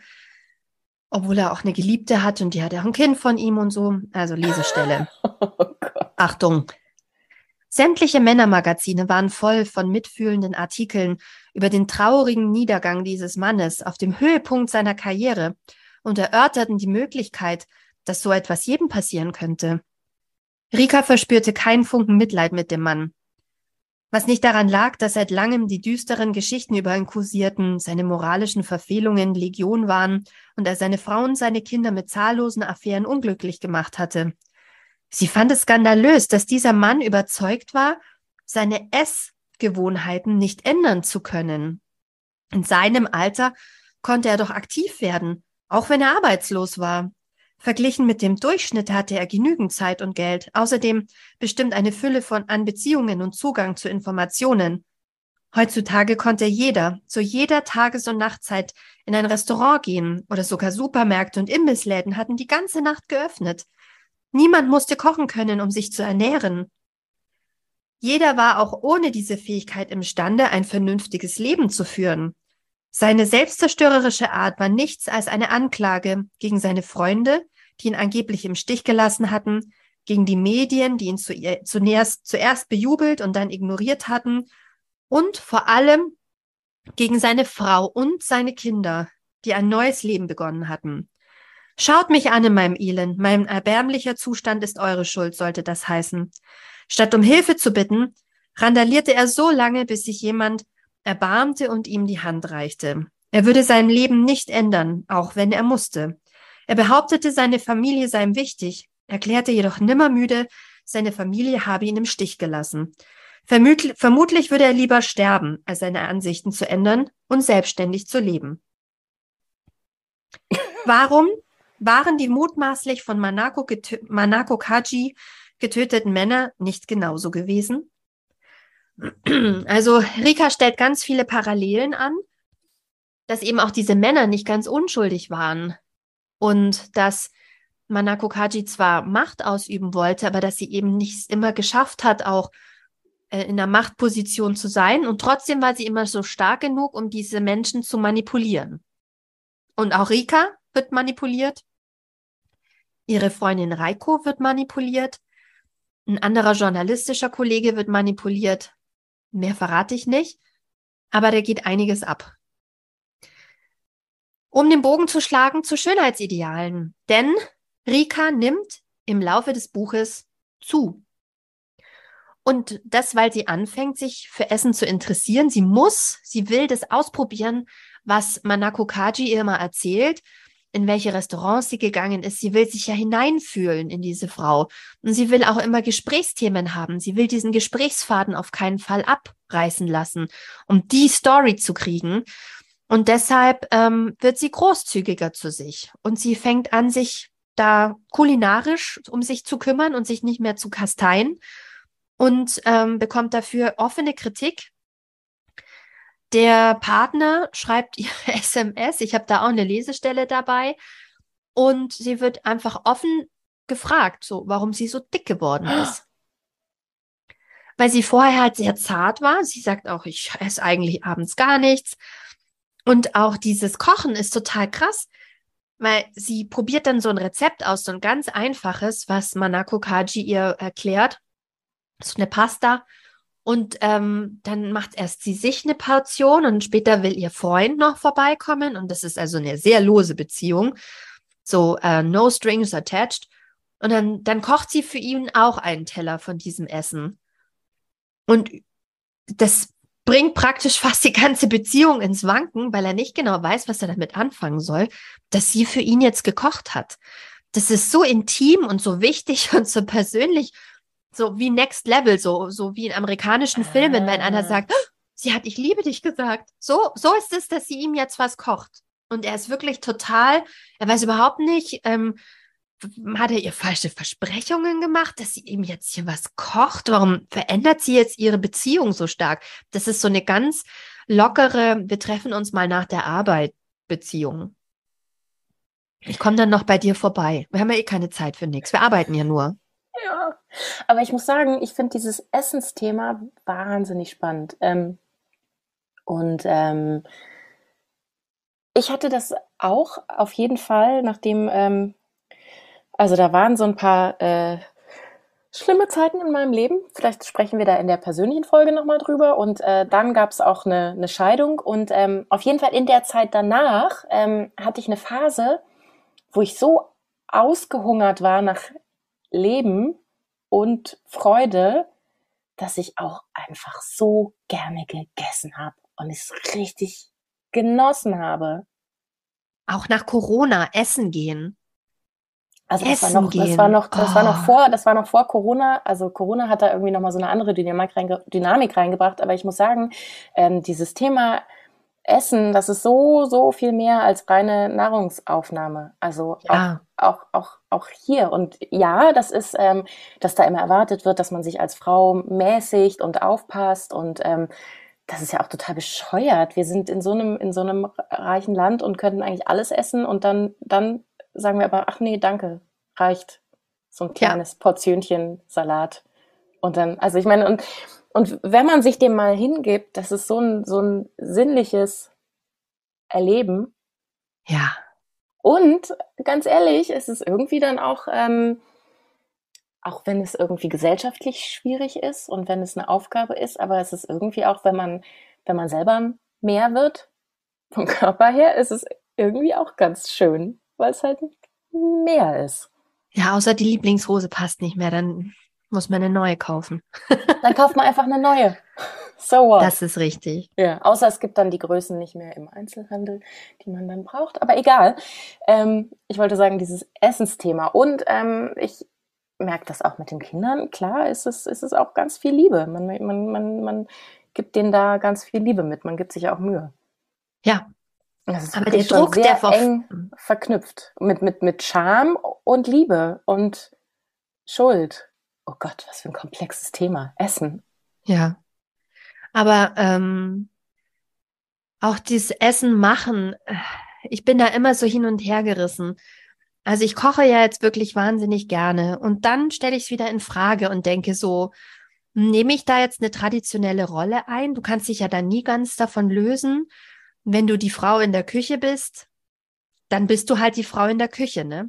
obwohl er auch eine Geliebte hat und die hat ja auch ein Kind von ihm und so. Also Lesestelle. Oh Achtung, Sämtliche Männermagazine waren voll von mitfühlenden Artikeln über den traurigen Niedergang dieses Mannes auf dem Höhepunkt seiner Karriere und erörterten die Möglichkeit, dass so etwas jedem passieren könnte. Rika verspürte keinen Funken Mitleid mit dem Mann. Was nicht daran lag, dass seit langem die düsteren Geschichten über ihn kursierten, seine moralischen Verfehlungen Legion waren und er seine Frau und seine Kinder mit zahllosen Affären unglücklich gemacht hatte. Sie fand es skandalös, dass dieser Mann überzeugt war, seine Essgewohnheiten nicht ändern zu können. In seinem Alter konnte er doch aktiv werden, auch wenn er arbeitslos war. Verglichen mit dem Durchschnitt hatte er genügend Zeit und Geld, außerdem bestimmt eine Fülle von an Beziehungen und Zugang zu Informationen. Heutzutage konnte jeder zu jeder Tages- und Nachtzeit in ein Restaurant gehen oder sogar Supermärkte und Imbissläden hatten die ganze Nacht geöffnet. Niemand musste kochen können, um sich zu ernähren. Jeder war auch ohne diese Fähigkeit imstande, ein vernünftiges Leben zu führen. Seine selbstzerstörerische Art war nichts als eine Anklage gegen seine Freunde, die ihn angeblich im Stich gelassen hatten, gegen die Medien, die ihn zunächst, zuerst bejubelt und dann ignoriert hatten, und vor allem gegen seine Frau und seine Kinder, die ein neues Leben begonnen hatten. Schaut mich an in meinem Elend, mein erbärmlicher Zustand ist eure Schuld, sollte das heißen. Statt um Hilfe zu bitten, randalierte er so lange, bis sich jemand erbarmte und ihm die Hand reichte. Er würde sein Leben nicht ändern, auch wenn er musste. Er behauptete, seine Familie sei ihm wichtig, erklärte jedoch nimmermüde, seine Familie habe ihn im Stich gelassen. Vermutlich würde er lieber sterben, als seine Ansichten zu ändern und selbstständig zu leben. Warum waren die mutmaßlich von Manako, Manako Kaji getöteten Männer nicht genauso gewesen? Also Rika stellt ganz viele Parallelen an, dass eben auch diese Männer nicht ganz unschuldig waren und dass Manako Kaji zwar Macht ausüben wollte, aber dass sie eben nicht immer geschafft hat, auch äh, in der Machtposition zu sein. Und trotzdem war sie immer so stark genug, um diese Menschen zu manipulieren. Und auch Rika wird manipuliert. Ihre Freundin Reiko wird manipuliert. Ein anderer journalistischer Kollege wird manipuliert. Mehr verrate ich nicht. Aber da geht einiges ab um den Bogen zu schlagen zu Schönheitsidealen. Denn Rika nimmt im Laufe des Buches zu. Und das, weil sie anfängt, sich für Essen zu interessieren. Sie muss, sie will das ausprobieren, was Manako Kaji ihr immer erzählt, in welche Restaurants sie gegangen ist. Sie will sich ja hineinfühlen in diese Frau. Und sie will auch immer Gesprächsthemen haben. Sie will diesen Gesprächsfaden auf keinen Fall abreißen lassen, um die Story zu kriegen. Und deshalb ähm, wird sie großzügiger zu sich und sie fängt an, sich da kulinarisch um sich zu kümmern und sich nicht mehr zu kasteien und ähm, bekommt dafür offene Kritik. Der Partner schreibt ihr SMS, ich habe da auch eine Lesestelle dabei und sie wird einfach offen gefragt, so warum sie so dick geworden ist. Weil sie vorher halt sehr zart war. Sie sagt auch, ich esse eigentlich abends gar nichts. Und auch dieses Kochen ist total krass, weil sie probiert dann so ein Rezept aus, so ein ganz einfaches, was Manako Kaji ihr erklärt. So eine Pasta. Und ähm, dann macht erst sie sich eine Portion und später will ihr Freund noch vorbeikommen. Und das ist also eine sehr lose Beziehung. So uh, no strings attached. Und dann, dann kocht sie für ihn auch einen Teller von diesem Essen. Und das bringt praktisch fast die ganze Beziehung ins Wanken, weil er nicht genau weiß, was er damit anfangen soll, dass sie für ihn jetzt gekocht hat. Das ist so intim und so wichtig und so persönlich, so wie Next Level, so, so wie in amerikanischen Filmen, wenn einer ah. sagt, oh, sie hat ich liebe dich gesagt. So, so ist es, dass sie ihm jetzt was kocht. Und er ist wirklich total, er weiß überhaupt nicht, ähm, hat er ihr falsche Versprechungen gemacht, dass sie ihm jetzt hier was kocht? Warum verändert sie jetzt ihre Beziehung so stark? Das ist so eine ganz lockere, wir treffen uns mal nach der Arbeit Beziehung. Ich komme dann noch bei dir vorbei. Wir haben ja eh keine Zeit für nichts. Wir arbeiten ja nur. Ja, aber ich muss sagen, ich finde dieses Essensthema wahnsinnig spannend. Ähm, und ähm, ich hatte das auch auf jeden Fall, nachdem ähm, also da waren so ein paar äh, schlimme Zeiten in meinem Leben. Vielleicht sprechen wir da in der persönlichen Folge nochmal drüber. Und äh, dann gab es auch eine, eine Scheidung. Und ähm, auf jeden Fall in der Zeit danach ähm, hatte ich eine Phase, wo ich so ausgehungert war nach Leben und Freude, dass ich auch einfach so gerne gegessen habe und es richtig genossen habe. Auch nach Corona essen gehen. Also das war noch, das war noch, das oh. war noch vor, das war noch vor Corona. Also Corona hat da irgendwie noch mal so eine andere Dynamik, reinge Dynamik reingebracht. Aber ich muss sagen, ähm, dieses Thema Essen, das ist so, so viel mehr als reine Nahrungsaufnahme. Also ja. auch, auch, auch, auch hier. Und ja, das ist, ähm, dass da immer erwartet wird, dass man sich als Frau mäßigt und aufpasst und ähm, das ist ja auch total bescheuert. Wir sind in so einem, in so einem reichen Land und könnten eigentlich alles essen und dann, dann sagen wir aber, ach nee, danke, reicht. So ein kleines ja. Portionchen Salat. Und dann, also ich meine, und, und wenn man sich dem mal hingibt, das ist so ein, so ein sinnliches Erleben. Ja. Und ganz ehrlich, es ist irgendwie dann auch, ähm, auch wenn es irgendwie gesellschaftlich schwierig ist und wenn es eine Aufgabe ist, aber es ist irgendwie auch, wenn man, wenn man selber mehr wird, vom Körper her, ist es irgendwie auch ganz schön, weil es halt mehr ist. Ja, außer die Lieblingshose passt nicht mehr, dann muss man eine neue kaufen. dann kauft man einfach eine neue. So what? Das ist richtig. Ja, außer es gibt dann die Größen nicht mehr im Einzelhandel, die man dann braucht. Aber egal. Ähm, ich wollte sagen, dieses Essensthema. Und ähm, ich merke das auch mit den Kindern. Klar ist es, ist es auch ganz viel Liebe. Man, man, man, man gibt denen da ganz viel Liebe mit. Man gibt sich auch Mühe. Ja, aber der Druck, der eng verknüpft mit, mit, mit Scham und Liebe und Schuld. Oh Gott, was für ein komplexes Thema. Essen. Ja. Aber ähm, auch dieses Essen machen, ich bin da immer so hin und her gerissen. Also ich koche ja jetzt wirklich wahnsinnig gerne und dann stelle ich es wieder in Frage und denke so, nehme ich da jetzt eine traditionelle Rolle ein? Du kannst dich ja dann nie ganz davon lösen wenn du die Frau in der Küche bist, dann bist du halt die Frau in der Küche, ne?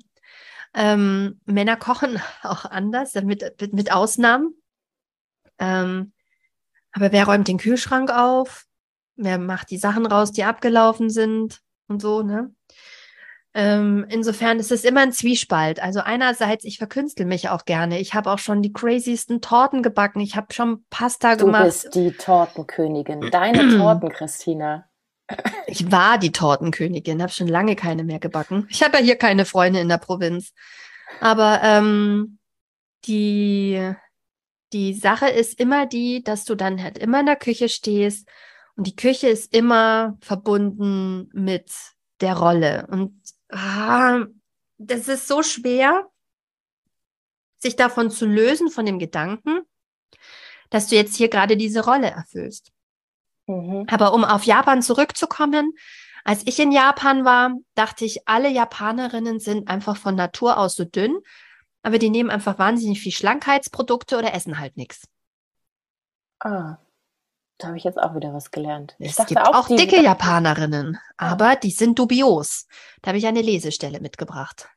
Ähm, Männer kochen auch anders, mit, mit Ausnahmen. Ähm, aber wer räumt den Kühlschrank auf? Wer macht die Sachen raus, die abgelaufen sind und so, ne? Ähm, insofern ist es immer ein Zwiespalt. Also einerseits, ich verkünstel mich auch gerne. Ich habe auch schon die craziesten Torten gebacken. Ich habe schon Pasta du gemacht. Du bist die Tortenkönigin. Deine Torten, Christina. Ich war die Tortenkönigin, habe schon lange keine mehr gebacken. Ich habe ja hier keine Freunde in der Provinz. Aber ähm, die, die Sache ist immer die, dass du dann halt immer in der Küche stehst und die Küche ist immer verbunden mit der Rolle. Und ah, das ist so schwer, sich davon zu lösen, von dem Gedanken, dass du jetzt hier gerade diese Rolle erfüllst. Mhm. Aber um auf Japan zurückzukommen, als ich in Japan war, dachte ich, alle Japanerinnen sind einfach von Natur aus so dünn, aber die nehmen einfach wahnsinnig viel Schlankheitsprodukte oder essen halt nichts. Ah, da habe ich jetzt auch wieder was gelernt. Ich es gibt auch, auch dicke Japanerinnen, aber die sind dubios. Da habe ich eine Lesestelle mitgebracht.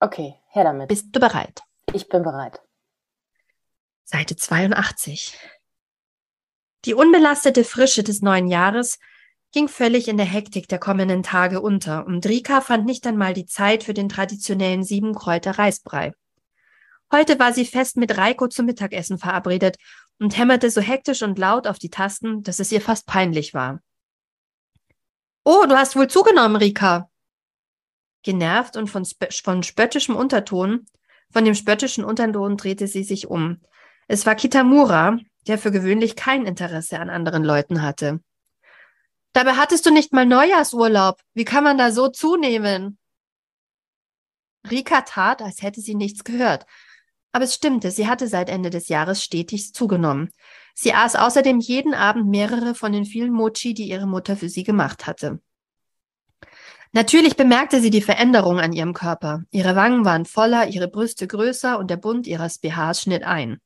Okay, her damit. Bist du bereit? Ich bin bereit. Seite 82. Die unbelastete Frische des neuen Jahres ging völlig in der Hektik der kommenden Tage unter und Rika fand nicht einmal die Zeit für den traditionellen Siebenkräuter Reisbrei. Heute war sie fest mit Reiko zum Mittagessen verabredet und hämmerte so hektisch und laut auf die Tasten, dass es ihr fast peinlich war. Oh, du hast wohl zugenommen, Rika. Genervt und von, von spöttischem Unterton, von dem spöttischen Unterton drehte sie sich um. Es war Kitamura, der für gewöhnlich kein Interesse an anderen Leuten hatte. Dabei hattest du nicht mal Neujahrsurlaub. Wie kann man da so zunehmen? Rika tat, als hätte sie nichts gehört. Aber es stimmte, sie hatte seit Ende des Jahres stetig zugenommen. Sie aß außerdem jeden Abend mehrere von den vielen Mochi, die ihre Mutter für sie gemacht hatte. Natürlich bemerkte sie die Veränderung an ihrem Körper. Ihre Wangen waren voller, ihre Brüste größer und der Bund ihres BHs schnitt ein.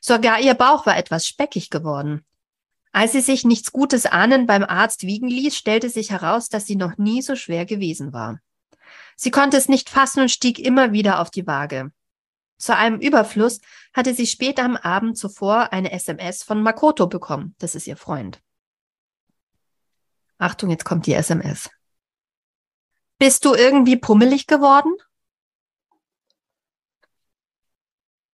Sogar ihr Bauch war etwas speckig geworden. Als sie sich nichts Gutes ahnen beim Arzt wiegen ließ, stellte sich heraus, dass sie noch nie so schwer gewesen war. Sie konnte es nicht fassen und stieg immer wieder auf die Waage. Zu einem Überfluss hatte sie spät am Abend zuvor eine SMS von Makoto bekommen. Das ist ihr Freund. Achtung, jetzt kommt die SMS. Bist du irgendwie pummelig geworden?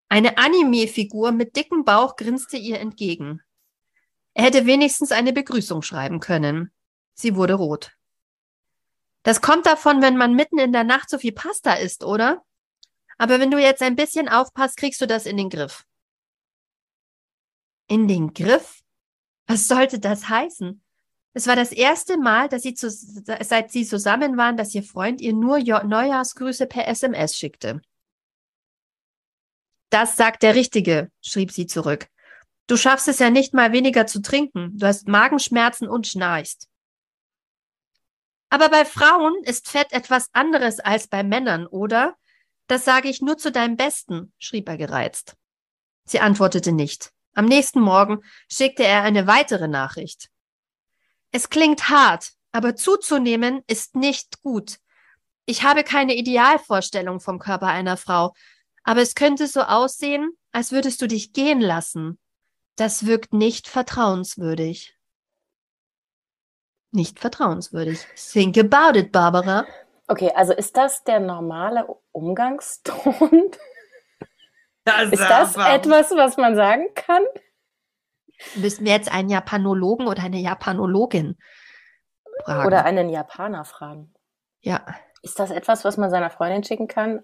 Eine Anime-Figur mit dickem Bauch grinste ihr entgegen. Er hätte wenigstens eine Begrüßung schreiben können. Sie wurde rot. Das kommt davon, wenn man mitten in der Nacht so viel Pasta isst, oder? Aber wenn du jetzt ein bisschen aufpasst, kriegst du das in den Griff. In den Griff? Was sollte das heißen? Es war das erste Mal, dass sie zu, seit sie zusammen waren, dass ihr Freund ihr nur Neujahrsgrüße per SMS schickte. Das sagt der Richtige, schrieb sie zurück. Du schaffst es ja nicht mal weniger zu trinken. Du hast Magenschmerzen und schnarchst. Aber bei Frauen ist Fett etwas anderes als bei Männern, oder? Das sage ich nur zu deinem Besten, schrieb er gereizt. Sie antwortete nicht. Am nächsten Morgen schickte er eine weitere Nachricht. Es klingt hart, aber zuzunehmen ist nicht gut. Ich habe keine Idealvorstellung vom Körper einer Frau, aber es könnte so aussehen, als würdest du dich gehen lassen. Das wirkt nicht vertrauenswürdig. Nicht vertrauenswürdig. Think about it, Barbara. Okay, also ist das der normale Umgangston? Das ist das aber. etwas, was man sagen kann? Müssen wir jetzt einen Japanologen oder eine Japanologin fragen? Oder einen Japaner fragen. Ja. Ist das etwas, was man seiner Freundin schicken kann?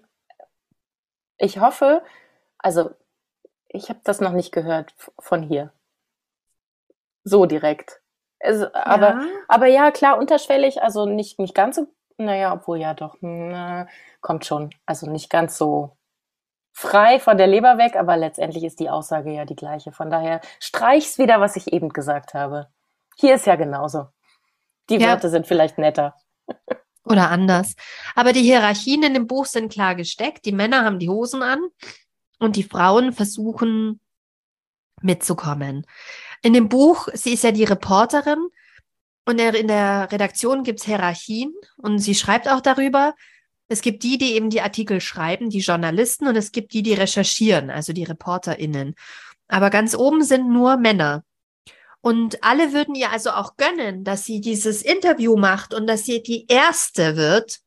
Ich hoffe, also ich habe das noch nicht gehört von hier. So direkt. Aber, ja. aber ja, klar, unterschwellig, also nicht, nicht ganz so, naja, obwohl ja doch, na, kommt schon. Also nicht ganz so frei von der Leber weg, aber letztendlich ist die Aussage ja die gleiche. Von daher streich's wieder, was ich eben gesagt habe. Hier ist ja genauso. Die ja. Worte sind vielleicht netter. Oder anders. Aber die Hierarchien in dem Buch sind klar gesteckt. Die Männer haben die Hosen an und die Frauen versuchen mitzukommen. In dem Buch, sie ist ja die Reporterin und in der Redaktion gibt's Hierarchien und sie schreibt auch darüber. Es gibt die, die eben die Artikel schreiben, die Journalisten, und es gibt die, die recherchieren, also die ReporterInnen. Aber ganz oben sind nur Männer. Und alle würden ihr also auch gönnen, dass sie dieses Interview macht und dass sie die Erste wird,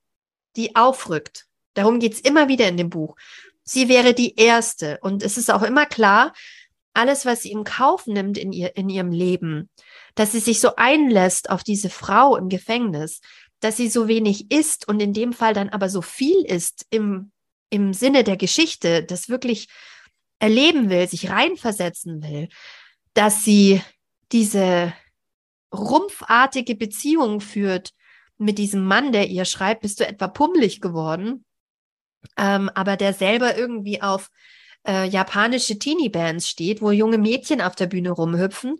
die aufrückt. Darum geht's immer wieder in dem Buch. Sie wäre die Erste. Und es ist auch immer klar, alles, was sie im Kauf nimmt in, ihr, in ihrem Leben, dass sie sich so einlässt auf diese Frau im Gefängnis, dass sie so wenig isst und in dem Fall dann aber so viel isst im, im Sinne der Geschichte, das wirklich erleben will, sich reinversetzen will, dass sie diese rumpfartige Beziehung führt mit diesem Mann, der ihr schreibt, bist du etwa pummelig geworden, ähm, aber der selber irgendwie auf äh, japanische Teenie-Bands steht, wo junge Mädchen auf der Bühne rumhüpfen,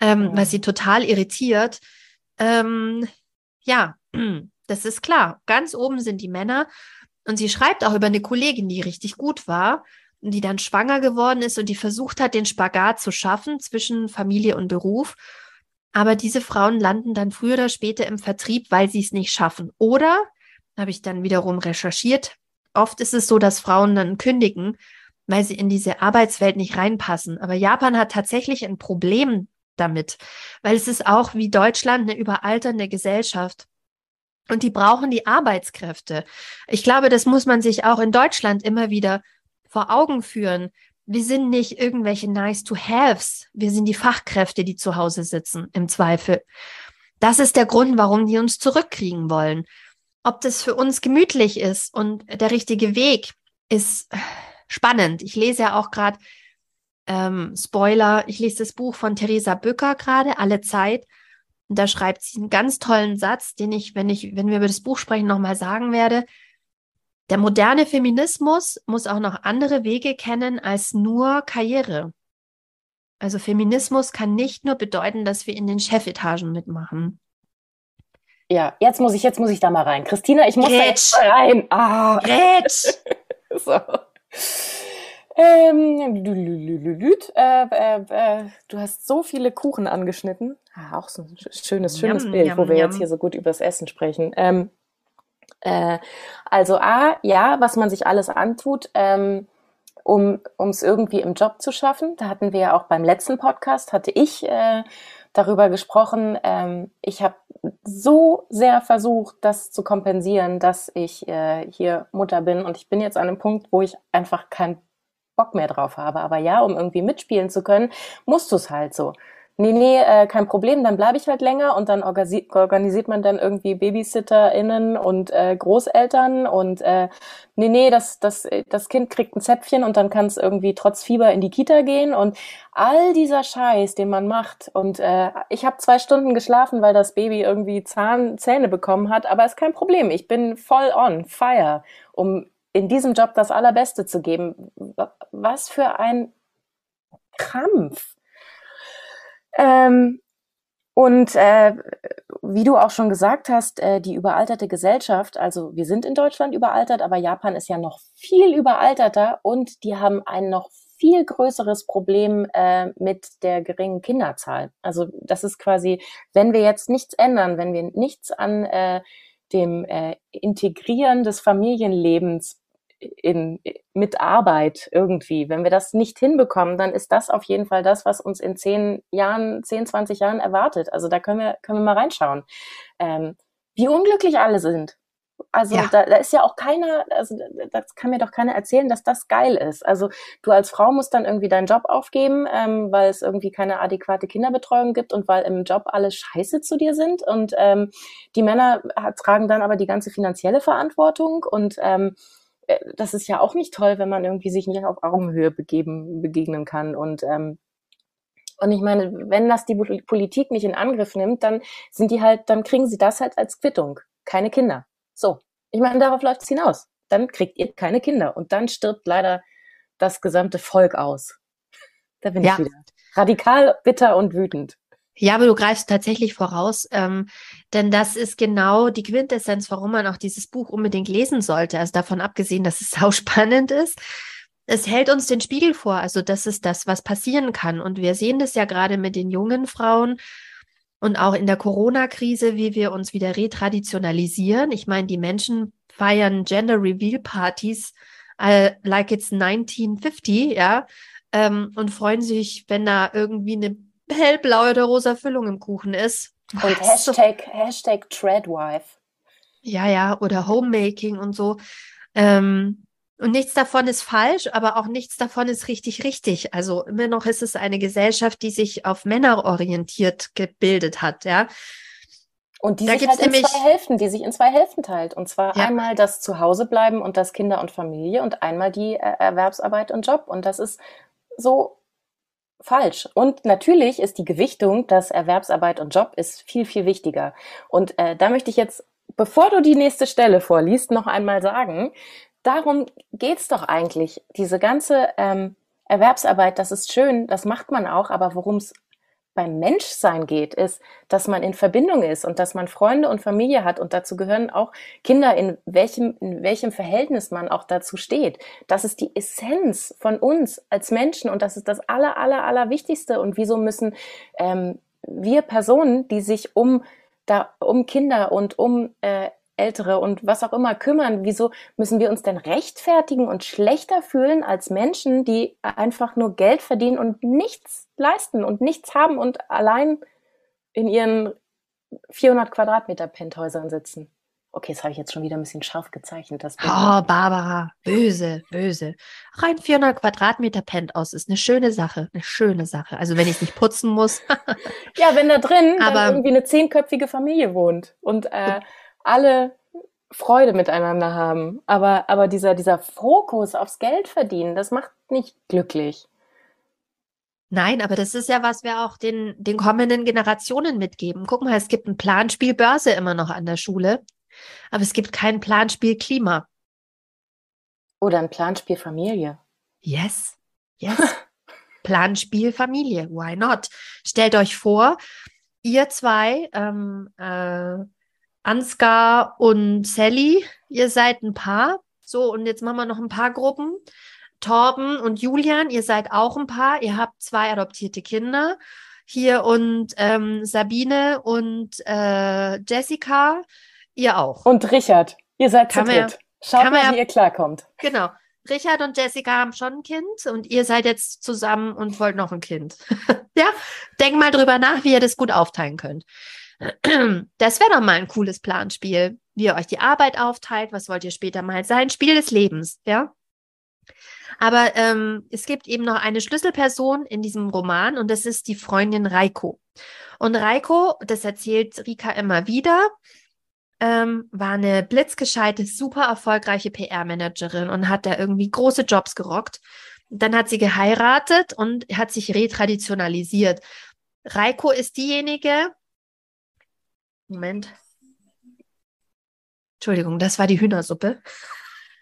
ähm, oh. was sie total irritiert. Ähm, ja, das ist klar. Ganz oben sind die Männer. Und sie schreibt auch über eine Kollegin, die richtig gut war, die dann schwanger geworden ist und die versucht hat, den Spagat zu schaffen zwischen Familie und Beruf. Aber diese Frauen landen dann früher oder später im Vertrieb, weil sie es nicht schaffen. Oder, habe ich dann wiederum recherchiert, oft ist es so, dass Frauen dann kündigen, weil sie in diese Arbeitswelt nicht reinpassen. Aber Japan hat tatsächlich ein Problem damit, weil es ist auch wie Deutschland eine überalternde Gesellschaft. Und die brauchen die Arbeitskräfte. Ich glaube, das muss man sich auch in Deutschland immer wieder vor Augen führen. Wir sind nicht irgendwelche nice to haves. Wir sind die Fachkräfte, die zu Hause sitzen, im Zweifel. Das ist der Grund, warum die uns zurückkriegen wollen. Ob das für uns gemütlich ist und der richtige Weg ist spannend. Ich lese ja auch gerade ähm, Spoiler, ich lese das Buch von Theresa Bücker gerade, Alle Zeit. Und da schreibt sie einen ganz tollen Satz, den ich, wenn ich, wenn wir über das Buch sprechen, nochmal sagen werde. Der moderne Feminismus muss auch noch andere Wege kennen als nur Karriere. Also Feminismus kann nicht nur bedeuten, dass wir in den Chefetagen mitmachen. Ja, jetzt muss ich, jetzt muss ich da mal rein. Christina, ich muss Gretsch. da jetzt rein. Ah. Gretsch. so. Ähm, äh, äh, äh, du hast so viele Kuchen angeschnitten. Ah, auch so ein schönes, schönes yum, Bild, yum, wo wir yum. jetzt hier so gut übers Essen sprechen. Ähm, äh, also A, ja, was man sich alles antut, ähm, um es irgendwie im Job zu schaffen. Da hatten wir ja auch beim letzten Podcast, hatte ich äh, darüber gesprochen. Ähm, ich habe so sehr versucht, das zu kompensieren, dass ich äh, hier Mutter bin und ich bin jetzt an einem Punkt, wo ich einfach keinen Bock mehr drauf habe. Aber ja, um irgendwie mitspielen zu können, musst du es halt so nee, nee, äh, kein Problem, dann bleibe ich halt länger und dann organisiert man dann irgendwie BabysitterInnen und äh, Großeltern und äh, nee, nee, das, das, das Kind kriegt ein Zäpfchen und dann kann es irgendwie trotz Fieber in die Kita gehen und all dieser Scheiß, den man macht und äh, ich habe zwei Stunden geschlafen, weil das Baby irgendwie Zahn, Zähne bekommen hat, aber ist kein Problem, ich bin voll on, fire, um in diesem Job das Allerbeste zu geben. Was für ein Krampf. Ähm, und äh, wie du auch schon gesagt hast, äh, die überalterte Gesellschaft, also wir sind in Deutschland überaltert, aber Japan ist ja noch viel überalterter und die haben ein noch viel größeres Problem äh, mit der geringen Kinderzahl. Also das ist quasi, wenn wir jetzt nichts ändern, wenn wir nichts an äh, dem äh, Integrieren des Familienlebens in, mit Arbeit irgendwie. Wenn wir das nicht hinbekommen, dann ist das auf jeden Fall das, was uns in zehn Jahren, zehn, zwanzig Jahren erwartet. Also da können wir, können wir mal reinschauen. Ähm, wie unglücklich alle sind. Also ja. da, da ist ja auch keiner, also das kann mir doch keiner erzählen, dass das geil ist. Also du als Frau musst dann irgendwie deinen Job aufgeben, ähm, weil es irgendwie keine adäquate Kinderbetreuung gibt und weil im Job alle scheiße zu dir sind. Und ähm, die Männer tragen dann aber die ganze finanzielle Verantwortung und ähm, äh, das ist ja auch nicht toll, wenn man irgendwie sich nicht auf Augenhöhe begeben, begegnen kann. Und ähm, und ich meine, wenn das die Politik nicht in Angriff nimmt, dann sind die halt, dann kriegen sie das halt als Quittung. Keine Kinder. So. Ich meine, darauf läuft es hinaus. Dann kriegt ihr keine Kinder. Und dann stirbt leider das gesamte Volk aus. Da bin ja. ich wieder. Radikal, bitter und wütend. Ja, aber du greifst tatsächlich voraus, ähm, denn das ist genau die Quintessenz, warum man auch dieses Buch unbedingt lesen sollte. Also davon abgesehen, dass es sau spannend ist. Es hält uns den Spiegel vor. Also das ist das, was passieren kann. Und wir sehen das ja gerade mit den jungen Frauen und auch in der Corona-Krise, wie wir uns wieder retraditionalisieren. Ich meine, die Menschen feiern Gender Reveal Partys uh, like it's 1950, ja, ähm, und freuen sich, wenn da irgendwie eine hellblaue oder rosa Füllung im Kuchen ist. Und Hashtag, so. Hashtag Treadwife. Ja, ja, oder Homemaking und so. Ähm, und nichts davon ist falsch, aber auch nichts davon ist richtig, richtig. Also immer noch ist es eine Gesellschaft, die sich auf Männer orientiert gebildet hat, ja. Und die da sich halt in zwei Hälften, die sich in zwei Hälften teilt. Und zwar ja. einmal das Zuhausebleiben und das Kinder und Familie und einmal die äh, Erwerbsarbeit und Job. Und das ist so falsch. Und natürlich ist die Gewichtung, dass Erwerbsarbeit und Job ist viel, viel wichtiger. Und äh, da möchte ich jetzt, bevor du die nächste Stelle vorliest, noch einmal sagen, darum geht's doch eigentlich. Diese ganze ähm, Erwerbsarbeit, das ist schön, das macht man auch, aber worum es beim Menschsein geht, ist, dass man in Verbindung ist und dass man Freunde und Familie hat und dazu gehören auch Kinder, in welchem, in welchem Verhältnis man auch dazu steht. Das ist die Essenz von uns als Menschen und das ist das aller, aller, aller Wichtigste. Und wieso müssen ähm, wir Personen, die sich um da um Kinder und um äh, Ältere und was auch immer kümmern. Wieso müssen wir uns denn rechtfertigen und schlechter fühlen als Menschen, die einfach nur Geld verdienen und nichts leisten und nichts haben und allein in ihren 400 Quadratmeter Penthäusern sitzen? Okay, das habe ich jetzt schon wieder ein bisschen scharf gezeichnet. Das oh, Barbara, böse, böse. Rein 400 Quadratmeter Penthouse ist eine schöne Sache, eine schöne Sache. Also wenn ich nicht putzen muss. ja, wenn da drin Aber, irgendwie eine zehnköpfige Familie wohnt und äh, alle Freude miteinander haben. Aber, aber dieser, dieser Fokus aufs Geld verdienen, das macht nicht glücklich. Nein, aber das ist ja, was wir auch den, den kommenden Generationen mitgeben. Guck mal, es gibt ein Planspiel Börse immer noch an der Schule, aber es gibt kein Planspiel Klima. Oder ein Planspiel Familie. Yes, yes. Planspiel Familie, why not? Stellt euch vor, ihr zwei ähm, äh, Ansgar und Sally, ihr seid ein Paar. So, und jetzt machen wir noch ein paar Gruppen. Torben und Julian, ihr seid auch ein Paar. Ihr habt zwei adoptierte Kinder. Hier und ähm, Sabine und äh, Jessica, ihr auch. Und Richard, ihr seid kann zu dritt. Schaut mal, ja, wie ihr klarkommt. Genau. Richard und Jessica haben schon ein Kind und ihr seid jetzt zusammen und wollt noch ein Kind. ja, denkt mal drüber nach, wie ihr das gut aufteilen könnt. Das wäre doch mal ein cooles Planspiel, wie ihr euch die Arbeit aufteilt, was wollt ihr später mal sein, Spiel des Lebens, ja? Aber ähm, es gibt eben noch eine Schlüsselperson in diesem Roman und das ist die Freundin Reiko. Und Reiko, das erzählt Rika immer wieder, ähm, war eine blitzgescheite, super erfolgreiche PR-Managerin und hat da irgendwie große Jobs gerockt. Dann hat sie geheiratet und hat sich retraditionalisiert. Reiko ist diejenige. Moment. Entschuldigung, das war die Hühnersuppe.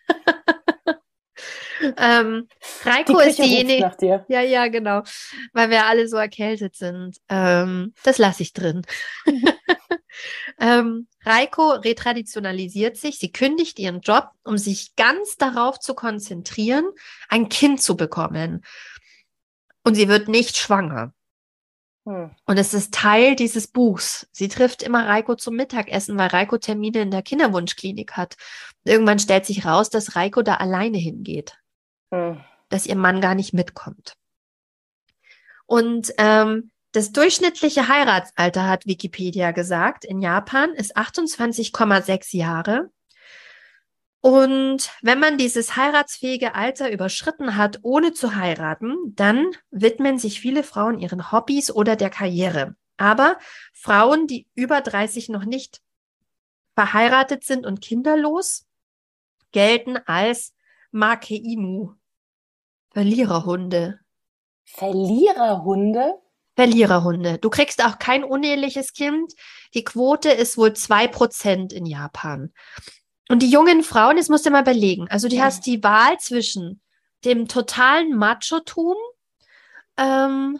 ähm, Reiko Die ist diejenige. Ja, ja, genau. Weil wir alle so erkältet sind. Ähm, das lasse ich drin. ähm, Reiko retraditionalisiert sich. Sie kündigt ihren Job, um sich ganz darauf zu konzentrieren, ein Kind zu bekommen. Und sie wird nicht schwanger. Hm. Und es ist Teil dieses Buchs. Sie trifft immer Reiko zum Mittagessen, weil Reiko Termine in der Kinderwunschklinik hat. Irgendwann stellt sich raus, dass Reiko da alleine hingeht Hm. dass ihr Mann gar nicht mitkommt. Und ähm, das durchschnittliche Heiratsalter, hat Wikipedia gesagt, in Japan ist 28,6 Jahre. Und wenn man dieses heiratsfähige Alter überschritten hat, ohne zu heiraten, dann widmen sich viele Frauen ihren Hobbys oder der Karriere. Aber Frauen, die über 30 noch nicht verheiratet sind und kinderlos, gelten als Makeimu, Verliererhunde. Verliererhunde? Verliererhunde. Du kriegst auch kein uneheliches Kind. Die Quote ist wohl zwei Prozent in Japan. Und die jungen Frauen, das musst du mal überlegen. Also du Ja. hast die Wahl zwischen dem totalen Machotum, ähm,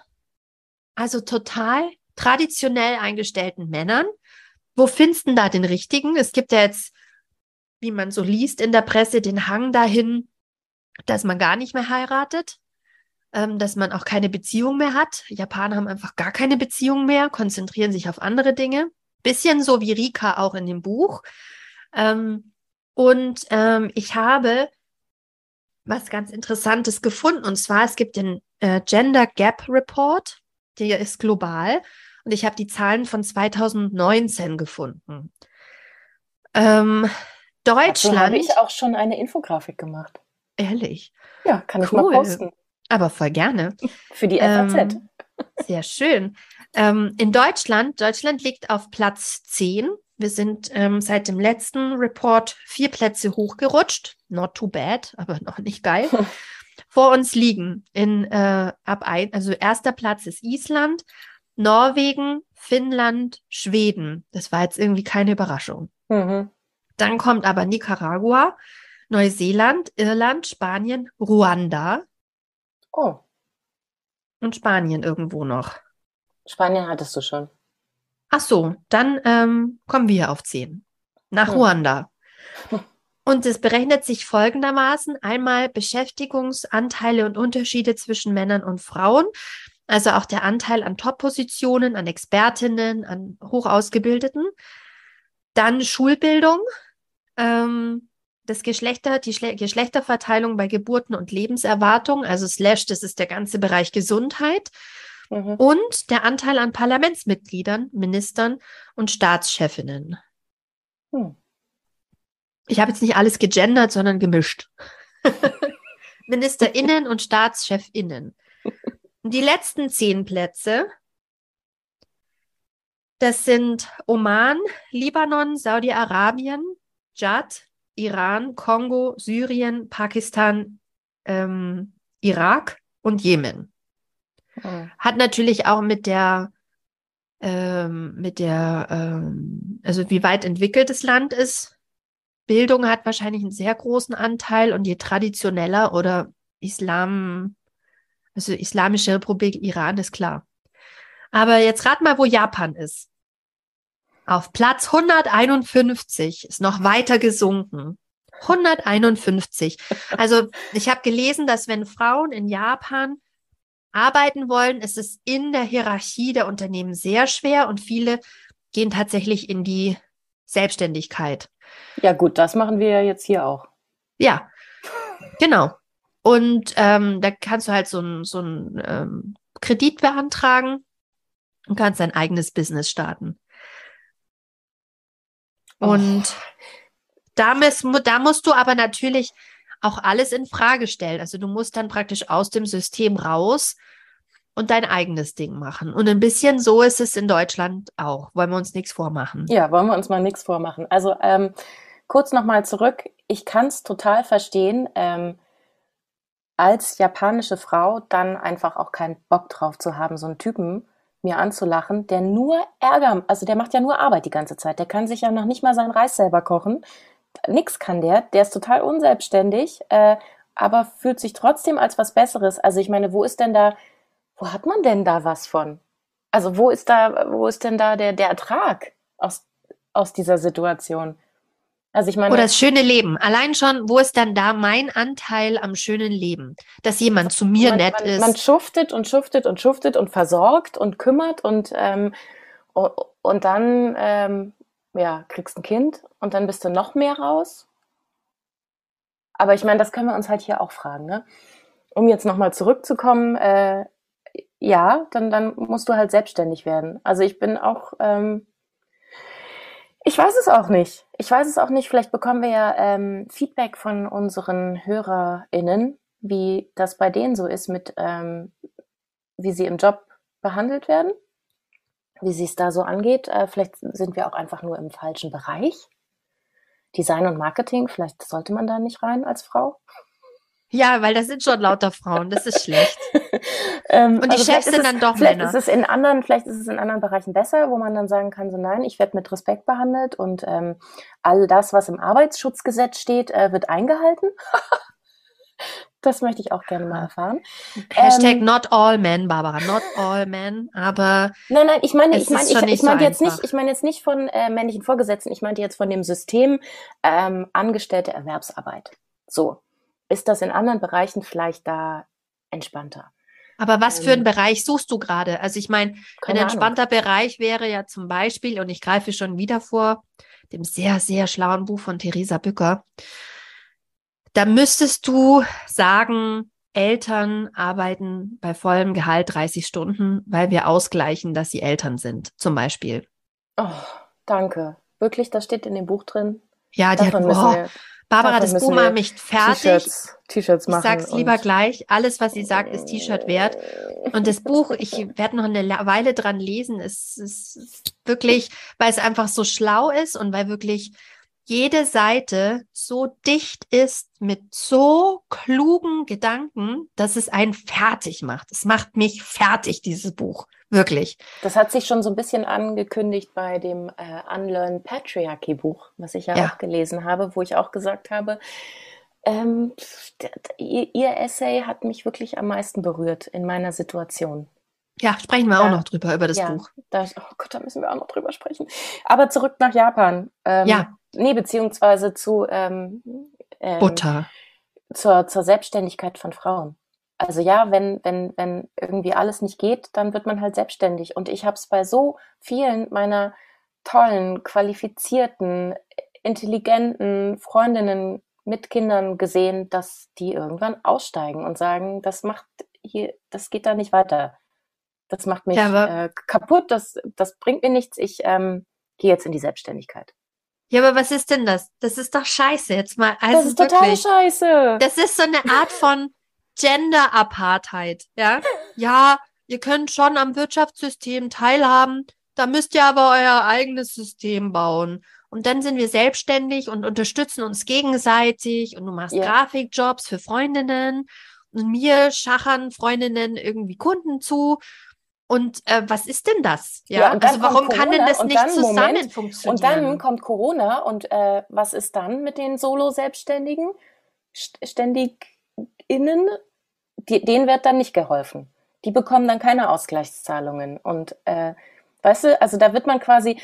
also total traditionell eingestellten Männern. Wo findest du denn da den richtigen? Es gibt ja jetzt, wie man so liest in der Presse, den Hang dahin, dass man gar nicht mehr heiratet ähm, dass man auch keine Beziehung mehr hat. Japaner haben einfach gar keine Beziehung mehr, konzentrieren sich auf andere Dinge. Bisschen so wie Rika auch in dem Buch. Ähm, und ähm, ich habe was ganz Interessantes gefunden. Und zwar, es gibt den äh, Gender Gap Report, der ist global. Und ich habe die Zahlen von 2019 gefunden. Ähm, Dazu habe Deutschland, ich auch schon eine Infografik gemacht. Ehrlich, Ja, kann ich Cool. mal posten. aber voll gerne. Für die FAZ. Ähm, sehr schön. Ähm, in Deutschland, Deutschland liegt auf Platz 10. Wir sind ähm, seit dem letzten Report vier Plätze hochgerutscht. Not too bad, aber noch nicht geil. Vor uns liegen in äh, ab ein, also erster Platz ist Island, Norwegen, Finnland, Schweden. Das war jetzt irgendwie keine Überraschung. Mhm. Dann kommt aber Nicaragua, Neuseeland, Irland, Spanien, Ruanda Oh, und Spanien irgendwo noch. Spanien hattest du schon. Ach so, dann ähm, kommen wir auf 10. Nach Hm. Ruanda. Und es berechnet sich folgendermaßen einmal Beschäftigungsanteile und Unterschiede zwischen Männern und Frauen, also auch der Anteil an Top-Positionen, an Expertinnen, an Hochausgebildeten. Dann Schulbildung, ähm, das Geschlechter, die Schle Geschlechterverteilung bei Geburten und Lebenserwartung, also slash, das ist der ganze Bereich Gesundheit Mhm. und der Anteil an Parlamentsmitgliedern, Ministern und Staatschefinnen. Hm. Ich habe jetzt nicht alles gegendert, sondern gemischt. Ministerinnen und Staatschefinnen. Die letzten zehn Plätze, das sind Oman, Libanon, Saudi-Arabien, Dschad, Iran, Kongo, Syrien, Pakistan, ähm, Irak und Jemen. Mhm. Hat natürlich auch mit der, ähm, mit der, ähm, also wie weit entwickelt das Land ist. Bildung hat wahrscheinlich einen sehr großen Anteil und je traditioneller oder Islam, also Islamische Republik Iran ist klar. Aber jetzt rat mal, wo Japan ist. Auf Platz 151 ist noch weiter gesunken. 151. Also ich habe gelesen, dass wenn Frauen in Japan arbeiten wollen, ist es in der Hierarchie der Unternehmen sehr schwer und viele gehen tatsächlich in die Selbstständigkeit. Ja, gut, das machen wir ja jetzt hier auch. Ja, genau. Und ähm, da kannst du halt so einen so ähm, Kredit beantragen und kannst dein eigenes Business starten. Und da, muss, da musst du aber natürlich auch alles in Frage stellen. Also du musst dann praktisch aus dem System raus und dein eigenes Ding machen. Und ein bisschen so ist es in Deutschland auch. Wollen wir uns nichts vormachen? Ja, wollen wir uns mal nichts vormachen. Also ähm, kurz nochmal zurück. Ich kann es total verstehen, ähm, als japanische Frau dann einfach auch keinen Bock drauf zu haben, so einen Typen mir anzulachen, der nur Ärger, also der macht ja nur Arbeit die ganze Zeit. Der kann sich ja noch nicht mal seinen Reis selber kochen. Nix kann der. Der ist total unselbstständig, äh, aber fühlt sich trotzdem als was Besseres. Also ich meine, wo ist denn da, wo hat man denn da was von? Also wo ist da, wo ist denn da der, der Ertrag aus, aus dieser Situation? Also ich meine. Oder das schöne Leben. Allein schon, wo ist dann da mein Anteil am schönen Leben? Dass jemand zu mir man, nett man, ist. Man schuftet und schuftet und schuftet und versorgt und kümmert und, ähm, und dann, ähm, ja, kriegst ein Kind und dann bist du noch mehr raus. Aber ich meine, das können wir uns halt hier auch fragen, ne? Um jetzt nochmal zurückzukommen, äh, ja, dann, dann musst du halt selbstständig werden. Also ich bin auch, ähm, ich weiß es auch nicht. Ich weiß es auch nicht. Vielleicht bekommen wir ja ähm, Feedback von unseren HörerInnen, wie das bei denen so ist mit, ähm, wie sie im Job behandelt werden, wie sie es da so angeht. Äh, vielleicht sind wir auch einfach nur im falschen Bereich. Design und Marketing, vielleicht sollte man da nicht rein als Frau. Ja, weil das sind schon lauter Frauen, das ist schlecht. ähm, und die also Chefs sind dann doch vielleicht Männer. Ist es in anderen, vielleicht ist es in anderen Bereichen besser, wo man dann sagen kann, so nein, ich werde mit Respekt behandelt und ähm, all das, was im Arbeitsschutzgesetz steht, äh, wird eingehalten. das möchte ich auch gerne mal erfahren. Hashtag ähm, not all men, Barbara, not all men, aber nein, nein, ich meine, ich meine, ich, ich meine so jetzt nicht, ich meine jetzt nicht von äh, männlichen Vorgesetzten, ich meinte jetzt von dem System ähm, angestellte Erwerbsarbeit. So ist das in anderen Bereichen vielleicht da entspannter. Aber was für einen ähm, Bereich suchst du gerade? Also ich meine, ein entspannter Ahnung. Bereich wäre ja zum Beispiel, und ich greife schon wieder vor, dem sehr, sehr schlauen Buch von Theresa Bücker. Da müsstest du sagen, Eltern arbeiten bei vollem Gehalt 30 Stunden, weil wir ausgleichen, dass sie Eltern sind, zum Beispiel. Oh, danke. Wirklich, das steht in dem Buch drin. Ja, die Davon hat, oh, Barbara, das Buch macht mich fertig. T-Shirts machen. Ich sag's lieber gleich. Alles, was sie sagt, ist T-Shirt wert. Und das Buch, ich werde noch eine Weile dran lesen. Es ist wirklich, weil es einfach so schlau ist und weil wirklich jede Seite so dicht ist mit so klugen Gedanken, dass es einen fertig macht. Es macht mich fertig, dieses Buch. Wirklich. Das hat sich schon so ein bisschen angekündigt bei dem äh, Unlearn Patriarchy Buch, was ich ja, ja, auch gelesen habe, wo ich auch gesagt habe, ähm, ihr, ihr Essay hat mich wirklich am meisten berührt in meiner Situation. Ja, sprechen wir da, auch noch drüber, über das ja, Buch. Da, oh Gott, da müssen wir auch noch drüber sprechen. Aber zurück nach Japan. Ähm, ja. Nee, beziehungsweise zu ähm, ähm, Butter. Zur, zur Selbstständigkeit von Frauen. Also ja, wenn, wenn, wenn irgendwie alles nicht geht, dann wird man halt selbstständig. Und ich habe es bei so vielen meiner tollen, qualifizierten, intelligenten Freundinnen mit Kindern gesehen, dass die irgendwann aussteigen und sagen, das macht hier, das geht da nicht weiter. Das macht mich ja, äh, kaputt, das, das bringt mir nichts. Ich ähm, gehe jetzt in die Selbstständigkeit. Ja, aber was ist denn das? Das ist doch scheiße jetzt mal. Also das ist wirklich, total scheiße. Das ist so eine Art von Gender-Apartheid, ja. Ja, ihr könnt schon am Wirtschaftssystem teilhaben, da müsst ihr aber euer eigenes System bauen. Und dann sind wir selbstständig und unterstützen uns gegenseitig und du machst yeah. Grafikjobs für Freundinnen und mir schachern Freundinnen irgendwie Kunden zu. Und äh, was ist denn das? Ja, ja also warum Corona, kann denn das nicht dann, zusammen Moment, funktionieren? Und dann kommt Corona und äh, was ist dann mit den Solo-Selbstständigen? StändigInnen die, denen wird dann nicht geholfen. Die bekommen dann keine Ausgleichszahlungen. Und äh, weißt du, also da wird man quasi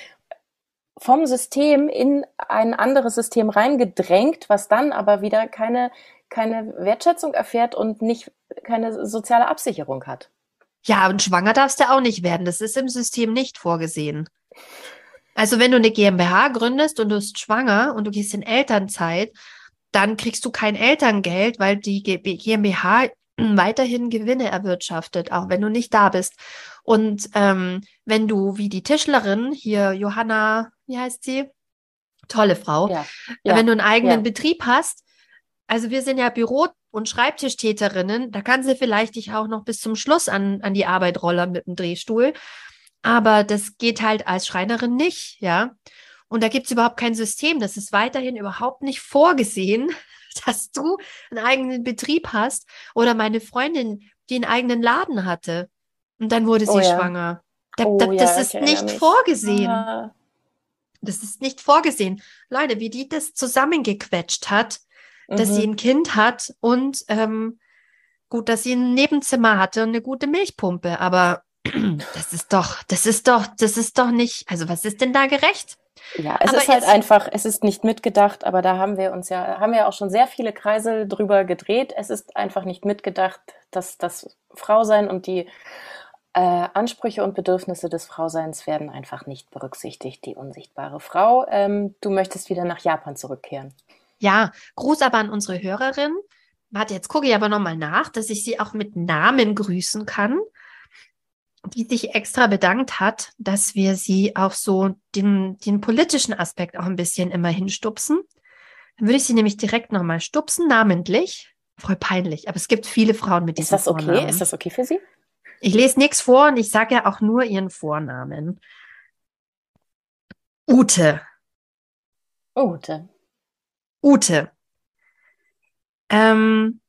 vom System in ein anderes System reingedrängt, was dann aber wieder keine, keine Wertschätzung erfährt und nicht keine soziale Absicherung hat. Ja, und schwanger darfst du auch nicht werden. Das ist im System nicht vorgesehen. Also wenn du eine GmbH gründest und du bist schwanger und du gehst in Elternzeit, dann kriegst du kein Elterngeld, weil die GmbH weiterhin Gewinne erwirtschaftet, auch wenn du nicht da bist. Und ähm, wenn du wie die Tischlerin, hier Johanna, wie heißt sie? Tolle Frau. Ja, ja, wenn du einen eigenen ja. Betrieb hast, also wir sind ja Büro- und Schreibtischtäterinnen, da kann sie vielleicht dich auch noch bis zum Schluss an, an die Arbeit rollern mit dem Drehstuhl. Aber das geht halt als Schreinerin nicht, ja. Und da gibt es überhaupt kein System. Das ist weiterhin überhaupt nicht vorgesehen, dass du einen eigenen Betrieb hast. Oder meine Freundin, die einen eigenen Laden hatte. Und dann wurde sie oh ja. schwanger. Da, oh, da, das ja, ist nicht mich. vorgesehen. Ah. Das ist nicht vorgesehen. Leute, wie die das zusammengequetscht hat, mhm. dass sie mhm. ein Kind hat und ähm, gut, dass sie ein Nebenzimmer hatte und eine gute Milchpumpe. Aber das ist doch, das ist doch, das ist doch nicht, also was ist denn da gerecht? Ja, es aber ist halt einfach, es ist nicht mitgedacht, aber da haben wir uns ja, haben wir auch schon sehr viele Kreisel drüber gedreht. Es ist einfach nicht mitgedacht, dass das Frausein und die äh, Ansprüche und Bedürfnisse des Frauseins werden einfach nicht berücksichtigt, die unsichtbare Frau. Ähm, du möchtest wieder nach Japan zurückkehren. Ja, Gruß aber an unsere Hörerin. Warte, jetzt gucke ich aber nochmal nach, dass ich sie auch mit Namen grüßen kann die sich extra bedankt hat, dass wir sie auch so den, den politischen Aspekt auch ein bisschen immer hinstupsen. Dann würde ich sie nämlich direkt nochmal stupsen, namentlich. Voll peinlich, aber es gibt viele Frauen mit diesem Ist das okay? Vornamen. Ist das okay für Sie? Ich lese nichts vor und ich sage ja auch nur ihren Vornamen. Ute. Ute. Ute. Ähm,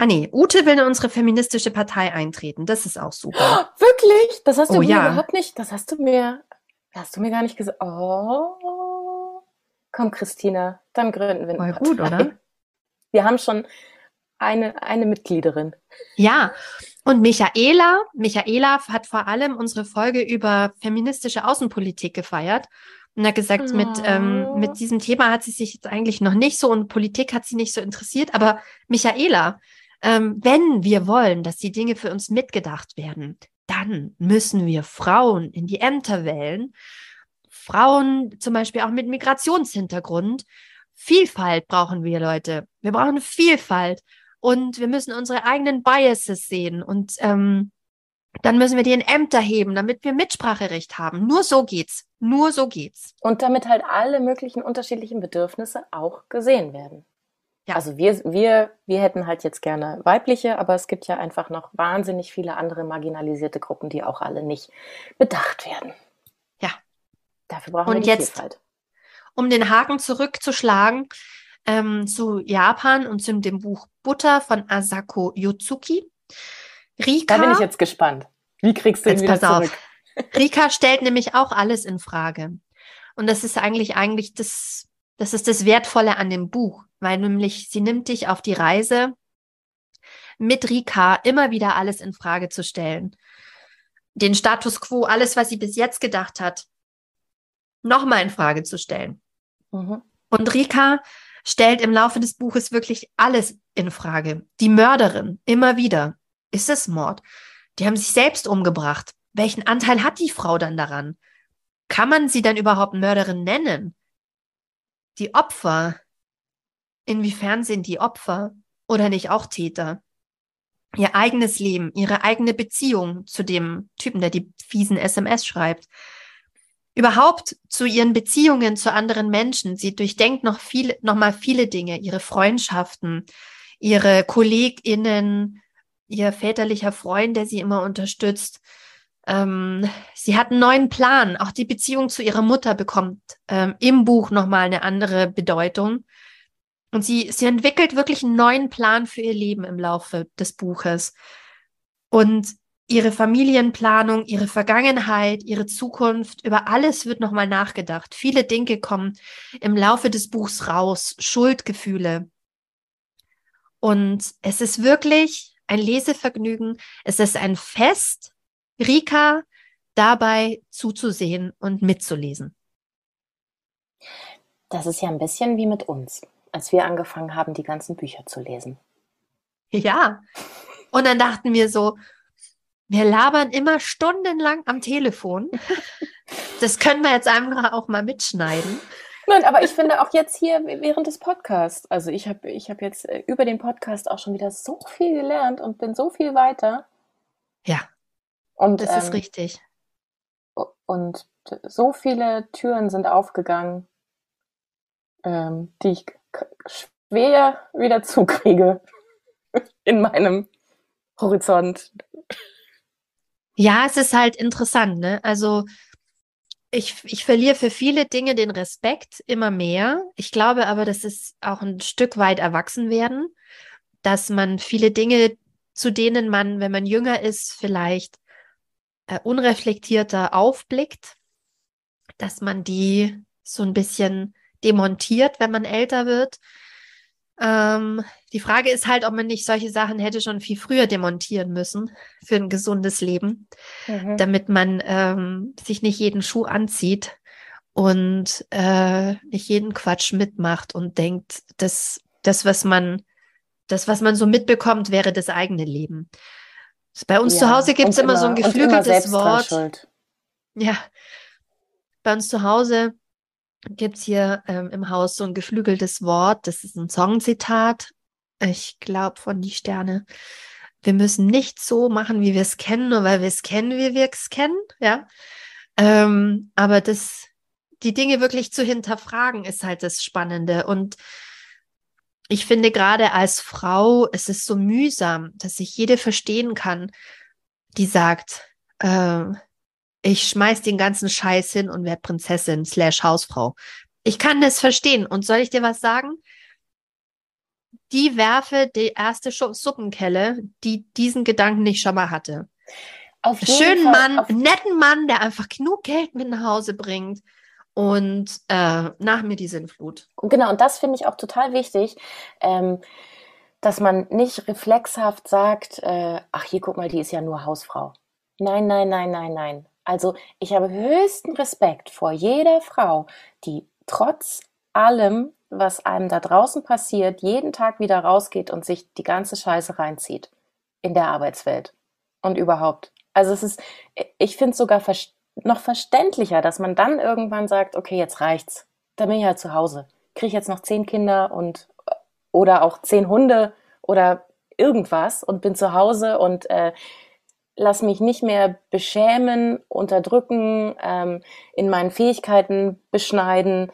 Ah nee, Ute will in unsere feministische Partei eintreten. Das ist auch super. wirklich? Das hast du oh, mir ja. überhaupt nicht. Das hast du mir, hast du mir gar nicht gesagt. Oh, komm, Christina, dann gründen wir eine Voll gut, oder? Wir haben schon eine, eine Mitgliederin. Ja, und Michaela, Michaela hat vor allem unsere Folge über feministische Außenpolitik gefeiert und hat gesagt, oh. mit, ähm, oh. mit diesem Thema hat sie sich jetzt eigentlich noch nicht so und Politik hat sie nicht so interessiert, aber Michaela, ähm, wenn wir wollen, dass die Dinge für uns mitgedacht werden, dann müssen wir Frauen in die Ämter wählen. Frauen zum Beispiel auch mit Migrationshintergrund. Vielfalt brauchen wir, Leute. Wir brauchen Vielfalt und wir müssen unsere eigenen Biases sehen und ähm, dann müssen wir die in Ämter heben, damit wir Mitspracherecht haben. Nur so geht's. Nur so geht's. Und damit halt alle möglichen unterschiedlichen Bedürfnisse auch gesehen werden. Ja. Also wir, wir, wir hätten halt jetzt gerne weibliche, aber es gibt ja einfach noch wahnsinnig viele andere marginalisierte Gruppen, die auch alle nicht bedacht werden. Ja. Dafür brauchen und wir die jetzt, Vielfalt. Um den Haken zurückzuschlagen ähm, zu Japan und zu dem Buch Butter von Asako Yotsuki. Rika, da bin ich jetzt gespannt. Wie kriegst du ihn wieder zurück? Auf. Rika stellt nämlich auch alles in Frage. Und das ist eigentlich eigentlich das, das ist das Wertvolle an dem Buch weil nämlich sie nimmt dich auf die Reise, mit Rika immer wieder alles in Frage zu stellen. Den Status quo, alles, was sie bis jetzt gedacht hat, nochmal in Frage zu stellen. Mhm. Und Rika stellt im Laufe des Buches wirklich alles in Frage. Die Mörderin, immer wieder. Ist es Mord? Die haben sich selbst umgebracht. Welchen Anteil hat die Frau dann daran? Kann man sie dann überhaupt Mörderin nennen? Die Opfer, Inwiefern sind die Opfer oder nicht auch Täter? Ihr eigenes Leben, ihre eigene Beziehung zu dem Typen, der die fiesen SMS schreibt. Überhaupt zu ihren Beziehungen zu anderen Menschen. Sie durchdenkt noch viel, noch mal viele Dinge, ihre Freundschaften, ihre KollegInnen, ihr väterlicher Freund, der sie immer unterstützt. Ähm, sie hat einen neuen Plan. Auch die Beziehung zu ihrer Mutter bekommt ähm, im Buch nochmal eine andere Bedeutung. Und sie, sie entwickelt wirklich einen neuen Plan für ihr Leben im Laufe des Buches. Und ihre Familienplanung, ihre Vergangenheit, ihre Zukunft, über alles wird nochmal nachgedacht. Viele Dinge kommen im Laufe des Buchs raus, Schuldgefühle. Und es ist wirklich ein Lesevergnügen. Es ist ein Fest, Rika dabei zuzusehen und mitzulesen. Das ist ja ein bisschen wie mit uns als wir angefangen haben, die ganzen Bücher zu lesen. Ja. Und dann dachten wir so, wir labern immer stundenlang am Telefon. Das können wir jetzt einfach auch mal mitschneiden. Nein, aber ich finde auch jetzt hier während des Podcasts, also ich habe ich hab jetzt äh, über den Podcast auch schon wieder so viel gelernt und bin so viel weiter. Ja. Und das ähm, ist richtig. Und so viele Türen sind aufgegangen, ähm, die ich wehe wieder zukriege in meinem Horizont. Ja, es ist halt interessant, ne? Also ich, ich verliere für viele Dinge den Respekt immer mehr. Ich glaube aber, das ist auch ein Stück weit erwachsen werden, dass man viele Dinge, zu denen man, wenn man jünger ist, vielleicht äh, unreflektierter aufblickt, dass man die so ein bisschen demontiert, wenn man älter wird. Ähm, die Frage ist halt, ob man nicht solche Sachen hätte schon viel früher demontieren müssen für ein gesundes Leben, mhm. damit man ähm, sich nicht jeden Schuh anzieht und äh, nicht jeden Quatsch mitmacht und denkt, dass das, was man, das, was man so mitbekommt, wäre das eigene Leben. Bei uns ja, zu Hause gibt es immer, immer, so ein geflügeltes Wort. Ja, bei uns zu Hause gibt es hier ähm, im Haus so ein geflügeltes Wort. Das ist ein Songzitat. Ich glaube von die Sterne. Wir müssen nicht so machen, wie wir es kennen, nur weil wir es kennen, wie wir es kennen. Ja. Ähm, aber das, die Dinge wirklich zu hinterfragen, ist halt das Spannende. Und ich finde gerade als Frau, es ist so mühsam, dass ich jede verstehen kann, die sagt, äh, ich schmeiß den ganzen Scheiß hin und werde Prinzessin slash Hausfrau. Ich kann das verstehen. Und soll ich dir was sagen? Die werfe die erste Suppenkelle, die diesen Gedanken nicht schon mal hatte. Auf Schönen Fall, Mann, netten Mann, der einfach genug Geld mit nach Hause bringt und äh, nach mir die Sinnflut. Genau, und das finde ich auch total wichtig, ähm, dass man nicht reflexhaft sagt, äh, ach hier, guck mal, die ist ja nur Hausfrau. Nein, nein, nein, nein, nein. Also ich habe höchsten Respekt vor jeder Frau, die trotz allem, was einem da draußen passiert, jeden Tag wieder rausgeht und sich die ganze Scheiße reinzieht in der Arbeitswelt und überhaupt. Also es ist, ich finde es sogar noch verständlicher, dass man dann irgendwann sagt, okay, jetzt reicht's. Da bin ich halt zu Hause. Kriege ich jetzt noch zehn Kinder und oder auch zehn Hunde oder irgendwas und bin zu Hause und äh, lass mich nicht mehr beschämen, unterdrücken, ähm, in meinen Fähigkeiten beschneiden,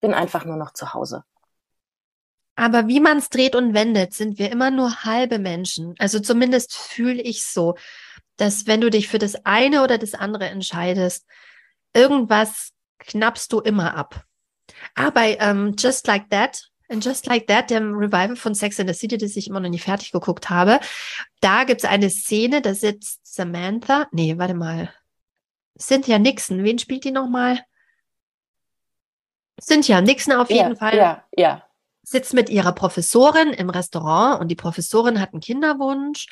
bin einfach nur noch zu Hause. Aber wie man es dreht und wendet, sind wir immer nur halbe Menschen. Also zumindest fühle ich so, dass wenn du dich für das eine oder das andere entscheidest, irgendwas knappst du immer ab. Aber um, ähm, Just Like That And Just Like That, dem Revival von Sex in the City, das ich immer noch nicht fertig geguckt habe, da gibt es eine Szene, da sitzt Samantha, nee, warte mal, Cynthia Nixon, wen spielt die nochmal? Cynthia Nixon auf jeden ja, Fall. Ja, ja. Sitzt mit ihrer Professorin im Restaurant und die Professorin hat einen Kinderwunsch,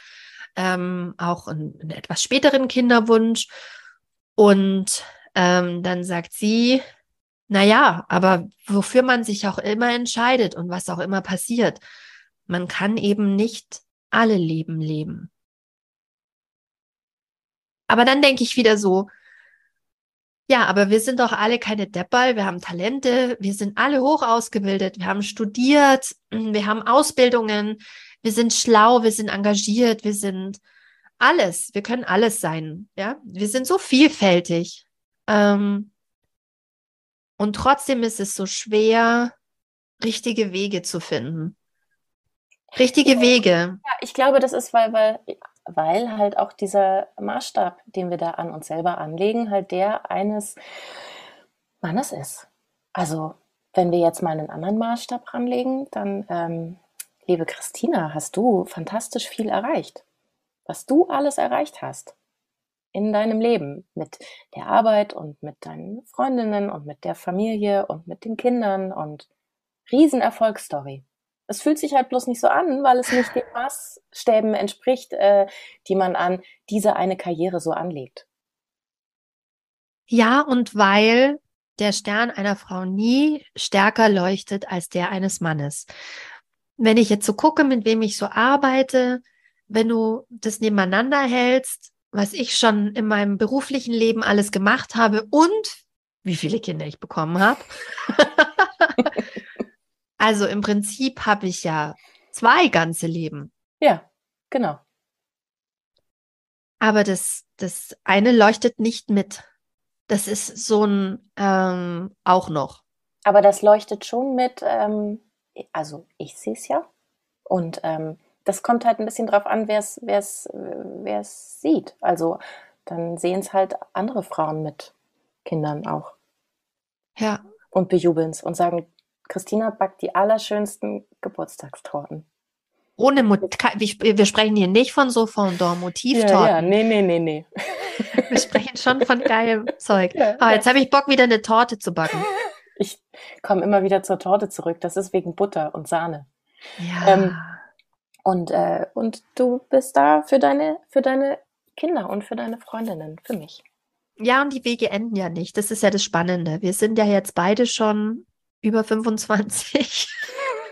ähm, auch einen, etwas späteren Kinderwunsch. Und ähm, dann sagt sie, naja, aber wofür man sich auch immer entscheidet und was auch immer passiert, man kann eben nicht alle Leben leben. Aber dann denke ich wieder so, ja, aber wir sind doch alle keine Deppal, wir haben Talente, wir sind alle hoch ausgebildet, wir haben studiert, wir haben Ausbildungen, wir sind schlau, wir sind engagiert, wir sind alles, wir können alles sein, ja, wir sind so vielfältig. Ähm, und trotzdem ist es so schwer, richtige Wege zu finden. Richtige Wege. Ja, ich glaube, das ist, weil, weil, weil halt auch dieser Maßstab, den wir da an uns selber anlegen, halt der eines Mannes ist. Also, wenn wir jetzt mal einen anderen Maßstab ranlegen, dann, ähm, liebe Christina, hast du fantastisch viel erreicht. Was du alles erreicht hast in deinem Leben mit der Arbeit und mit deinen Freundinnen und mit der Familie und mit den Kindern und Riesenerfolgsstory. Es fühlt sich halt bloß nicht so an, weil es nicht den Maßstäben entspricht, äh, die man an diese eine Karriere so anlegt. Ja, und weil der Stern einer Frau nie stärker leuchtet als der eines Mannes. Wenn ich jetzt so gucke, mit wem ich so arbeite, wenn du das nebeneinander hältst, was ich schon in meinem beruflichen Leben alles gemacht habe und wie viele Kinder ich bekommen habe. also im Prinzip habe ich ja zwei ganze Leben. Ja, genau. Aber das, das eine leuchtet nicht mit. Das ist so ein ähm, auch noch. Aber das leuchtet schon mit, ähm, also ich sehe es ja. Und ähm, das kommt halt ein bisschen drauf an, wer es wer es wer es sieht. Also dann sehen es halt andere Frauen mit Kindern auch. Ja. Und bejubeln es und sagen, Christina backt die allerschönsten Geburtstagstorten. Ohne Mot wir sprechen hier nicht von so Fondant-Motivtorten. Ja, ja, nee, nee, nee, nee. Wir sprechen schon von geilem Zeug. Ja, Aber jetzt habe ich Bock, wieder eine Torte zu backen. Ich komme immer wieder zur Torte zurück. Das ist wegen Butter und Sahne. Ja. Ähm, und, äh, und du bist da für deine, für deine Kinder und für deine Freundinnen, für mich. Ja, und die Wege enden ja nicht. Das ist ja das Spannende. Wir sind ja jetzt beide schon über 25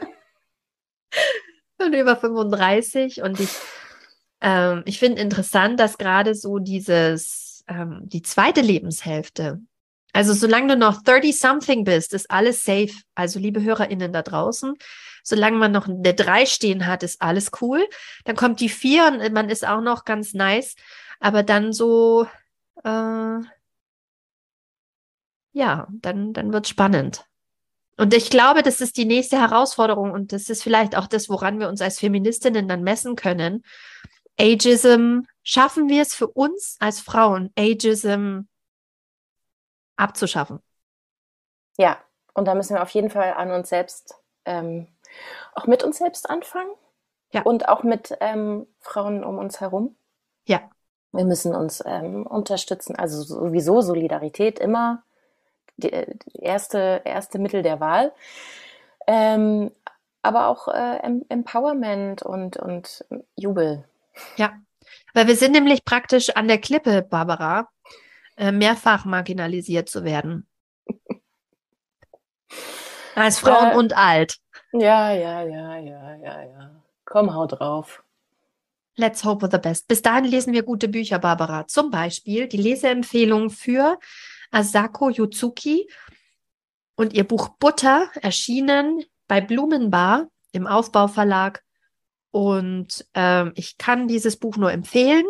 und über 35 und ich, ähm, ich finde interessant, dass gerade so dieses, ähm, die zweite Lebenshälfte, also solange du noch 30-something bist, ist alles safe. Also liebe HörerInnen da draußen, solange man noch eine 3 stehen hat, ist alles cool. Dann kommt die 4 und man ist auch noch ganz nice. Aber dann so, äh, ja, dann, dann wird spannend. Und ich glaube, das ist die nächste Herausforderung und das ist vielleicht auch das, woran wir uns als Feministinnen dann messen können. Ageism, schaffen wir es für uns als Frauen, Ageism abzuschaffen? Ja, und da müssen wir auf jeden Fall an uns selbst, ähm, auch mit uns selbst anfangen. Ja. Und auch mit ähm, Frauen um uns herum. Ja. Wir müssen uns ähm, unterstützen, also sowieso Solidarität immer die, die erste, erste Mittel der Wahl. Ähm, aber auch äh, Empowerment und, und Jubel. Ja, weil wir sind nämlich praktisch an der Klippe, Barbara, äh, mehrfach marginalisiert zu werden. Als Frauen ja. und alt. Ja, ja, ja, ja, ja, ja. Komm, hau drauf. Let's hope for the best. Bis dahin lesen wir gute Bücher, Barbara. Zum Beispiel die Leseempfehlung für Asako Yutsuki und ihr Buch Butter erschienen bei Blumenbar im Aufbauverlag. Und ähm, ich kann dieses Buch nur empfehlen.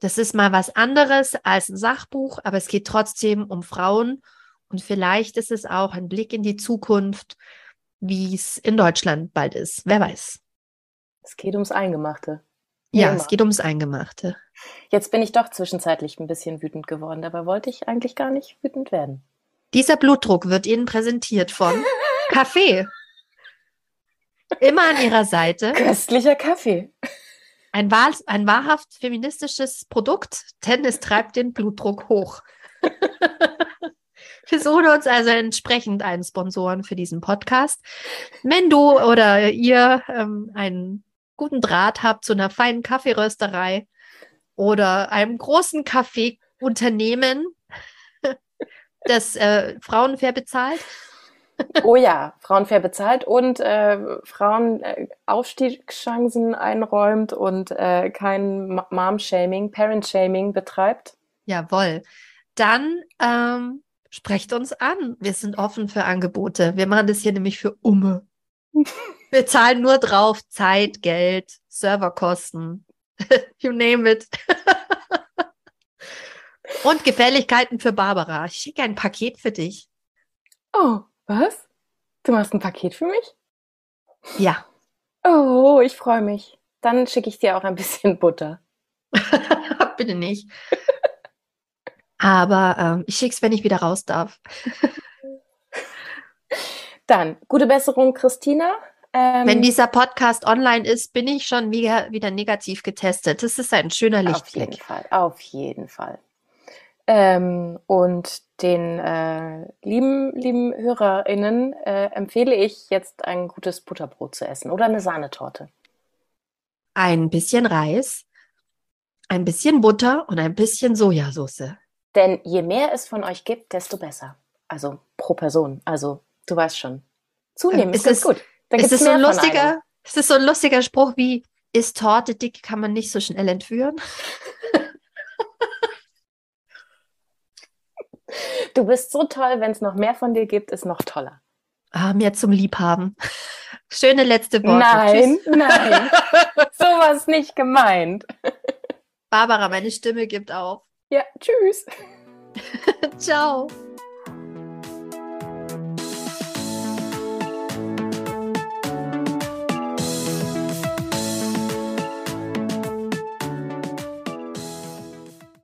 Das ist mal was anderes als ein Sachbuch, aber es geht trotzdem um Frauen. Und vielleicht ist es auch ein Blick in die Zukunft, wie es in Deutschland bald ist. Wer weiß. Es geht ums Eingemachte. Ja, es geht ums Eingemachte. Jetzt bin ich doch zwischenzeitlich ein bisschen wütend geworden, dabei wollte ich eigentlich gar nicht wütend werden. Dieser Blutdruck wird Ihnen präsentiert von Kaffee. Immer an Ihrer Seite. Köstlicher Kaffee. Ein, wahr, ein wahrhaft feministisches Produkt, denn es treibt den Blutdruck hoch. Wir suchen uns also entsprechend einen Sponsoren für diesen Podcast. Wenn du oder ihr ähm, einen guten Draht habt zu einer feinen Kaffeerösterei oder einem großen Kaffeeunternehmen, das äh, Frauenfair bezahlt. Oh ja, Frauenfair bezahlt und äh, Frauen äh, Aufstiegschancen einräumt und äh, kein Mom-Shaming, Parent-Shaming betreibt. Jawohl. Dann ähm, sprecht uns an. Wir sind offen für Angebote. Wir machen das hier nämlich für Umme. Wir zahlen nur drauf Zeit, Geld, Serverkosten, you name it. Und Gefälligkeiten für Barbara. Ich schicke ein Paket für dich. Oh, was? Du machst ein Paket für mich? Ja. Oh, ich freue mich. Dann schicke ich dir auch ein bisschen Butter. Bitte nicht. Aber ähm, ich schicke es, wenn ich wieder raus darf. Dann, gute Besserung, Christina. Ähm, Wenn dieser Podcast online ist, bin ich schon wieder, wieder negativ getestet. Das ist ein schöner Lichtblick. Auf jeden Fall, auf jeden Fall. Ähm, und den äh, lieben, lieben HörerInnen äh, empfehle ich jetzt ein gutes Butterbrot zu essen oder eine Sahnetorte. Ein bisschen Reis, ein bisschen Butter und ein bisschen Sojasauce. Denn je mehr es von euch gibt, desto besser. Also pro Person. Also du weißt schon. Zunehmen ist, ist gut. Da ist es so ein lustiger, ist es so ein lustiger Spruch wie, ist Torte dick, kann man nicht so schnell entführen? Du bist so toll, wenn es noch mehr von dir gibt, ist noch toller. Ah, mehr zum Liebhaben. Schöne letzte Worte. Nein, Tschüss. nein. Sowas nicht gemeint. Barbara, meine Stimme gibt auf. Ja, tschüss. Ciao.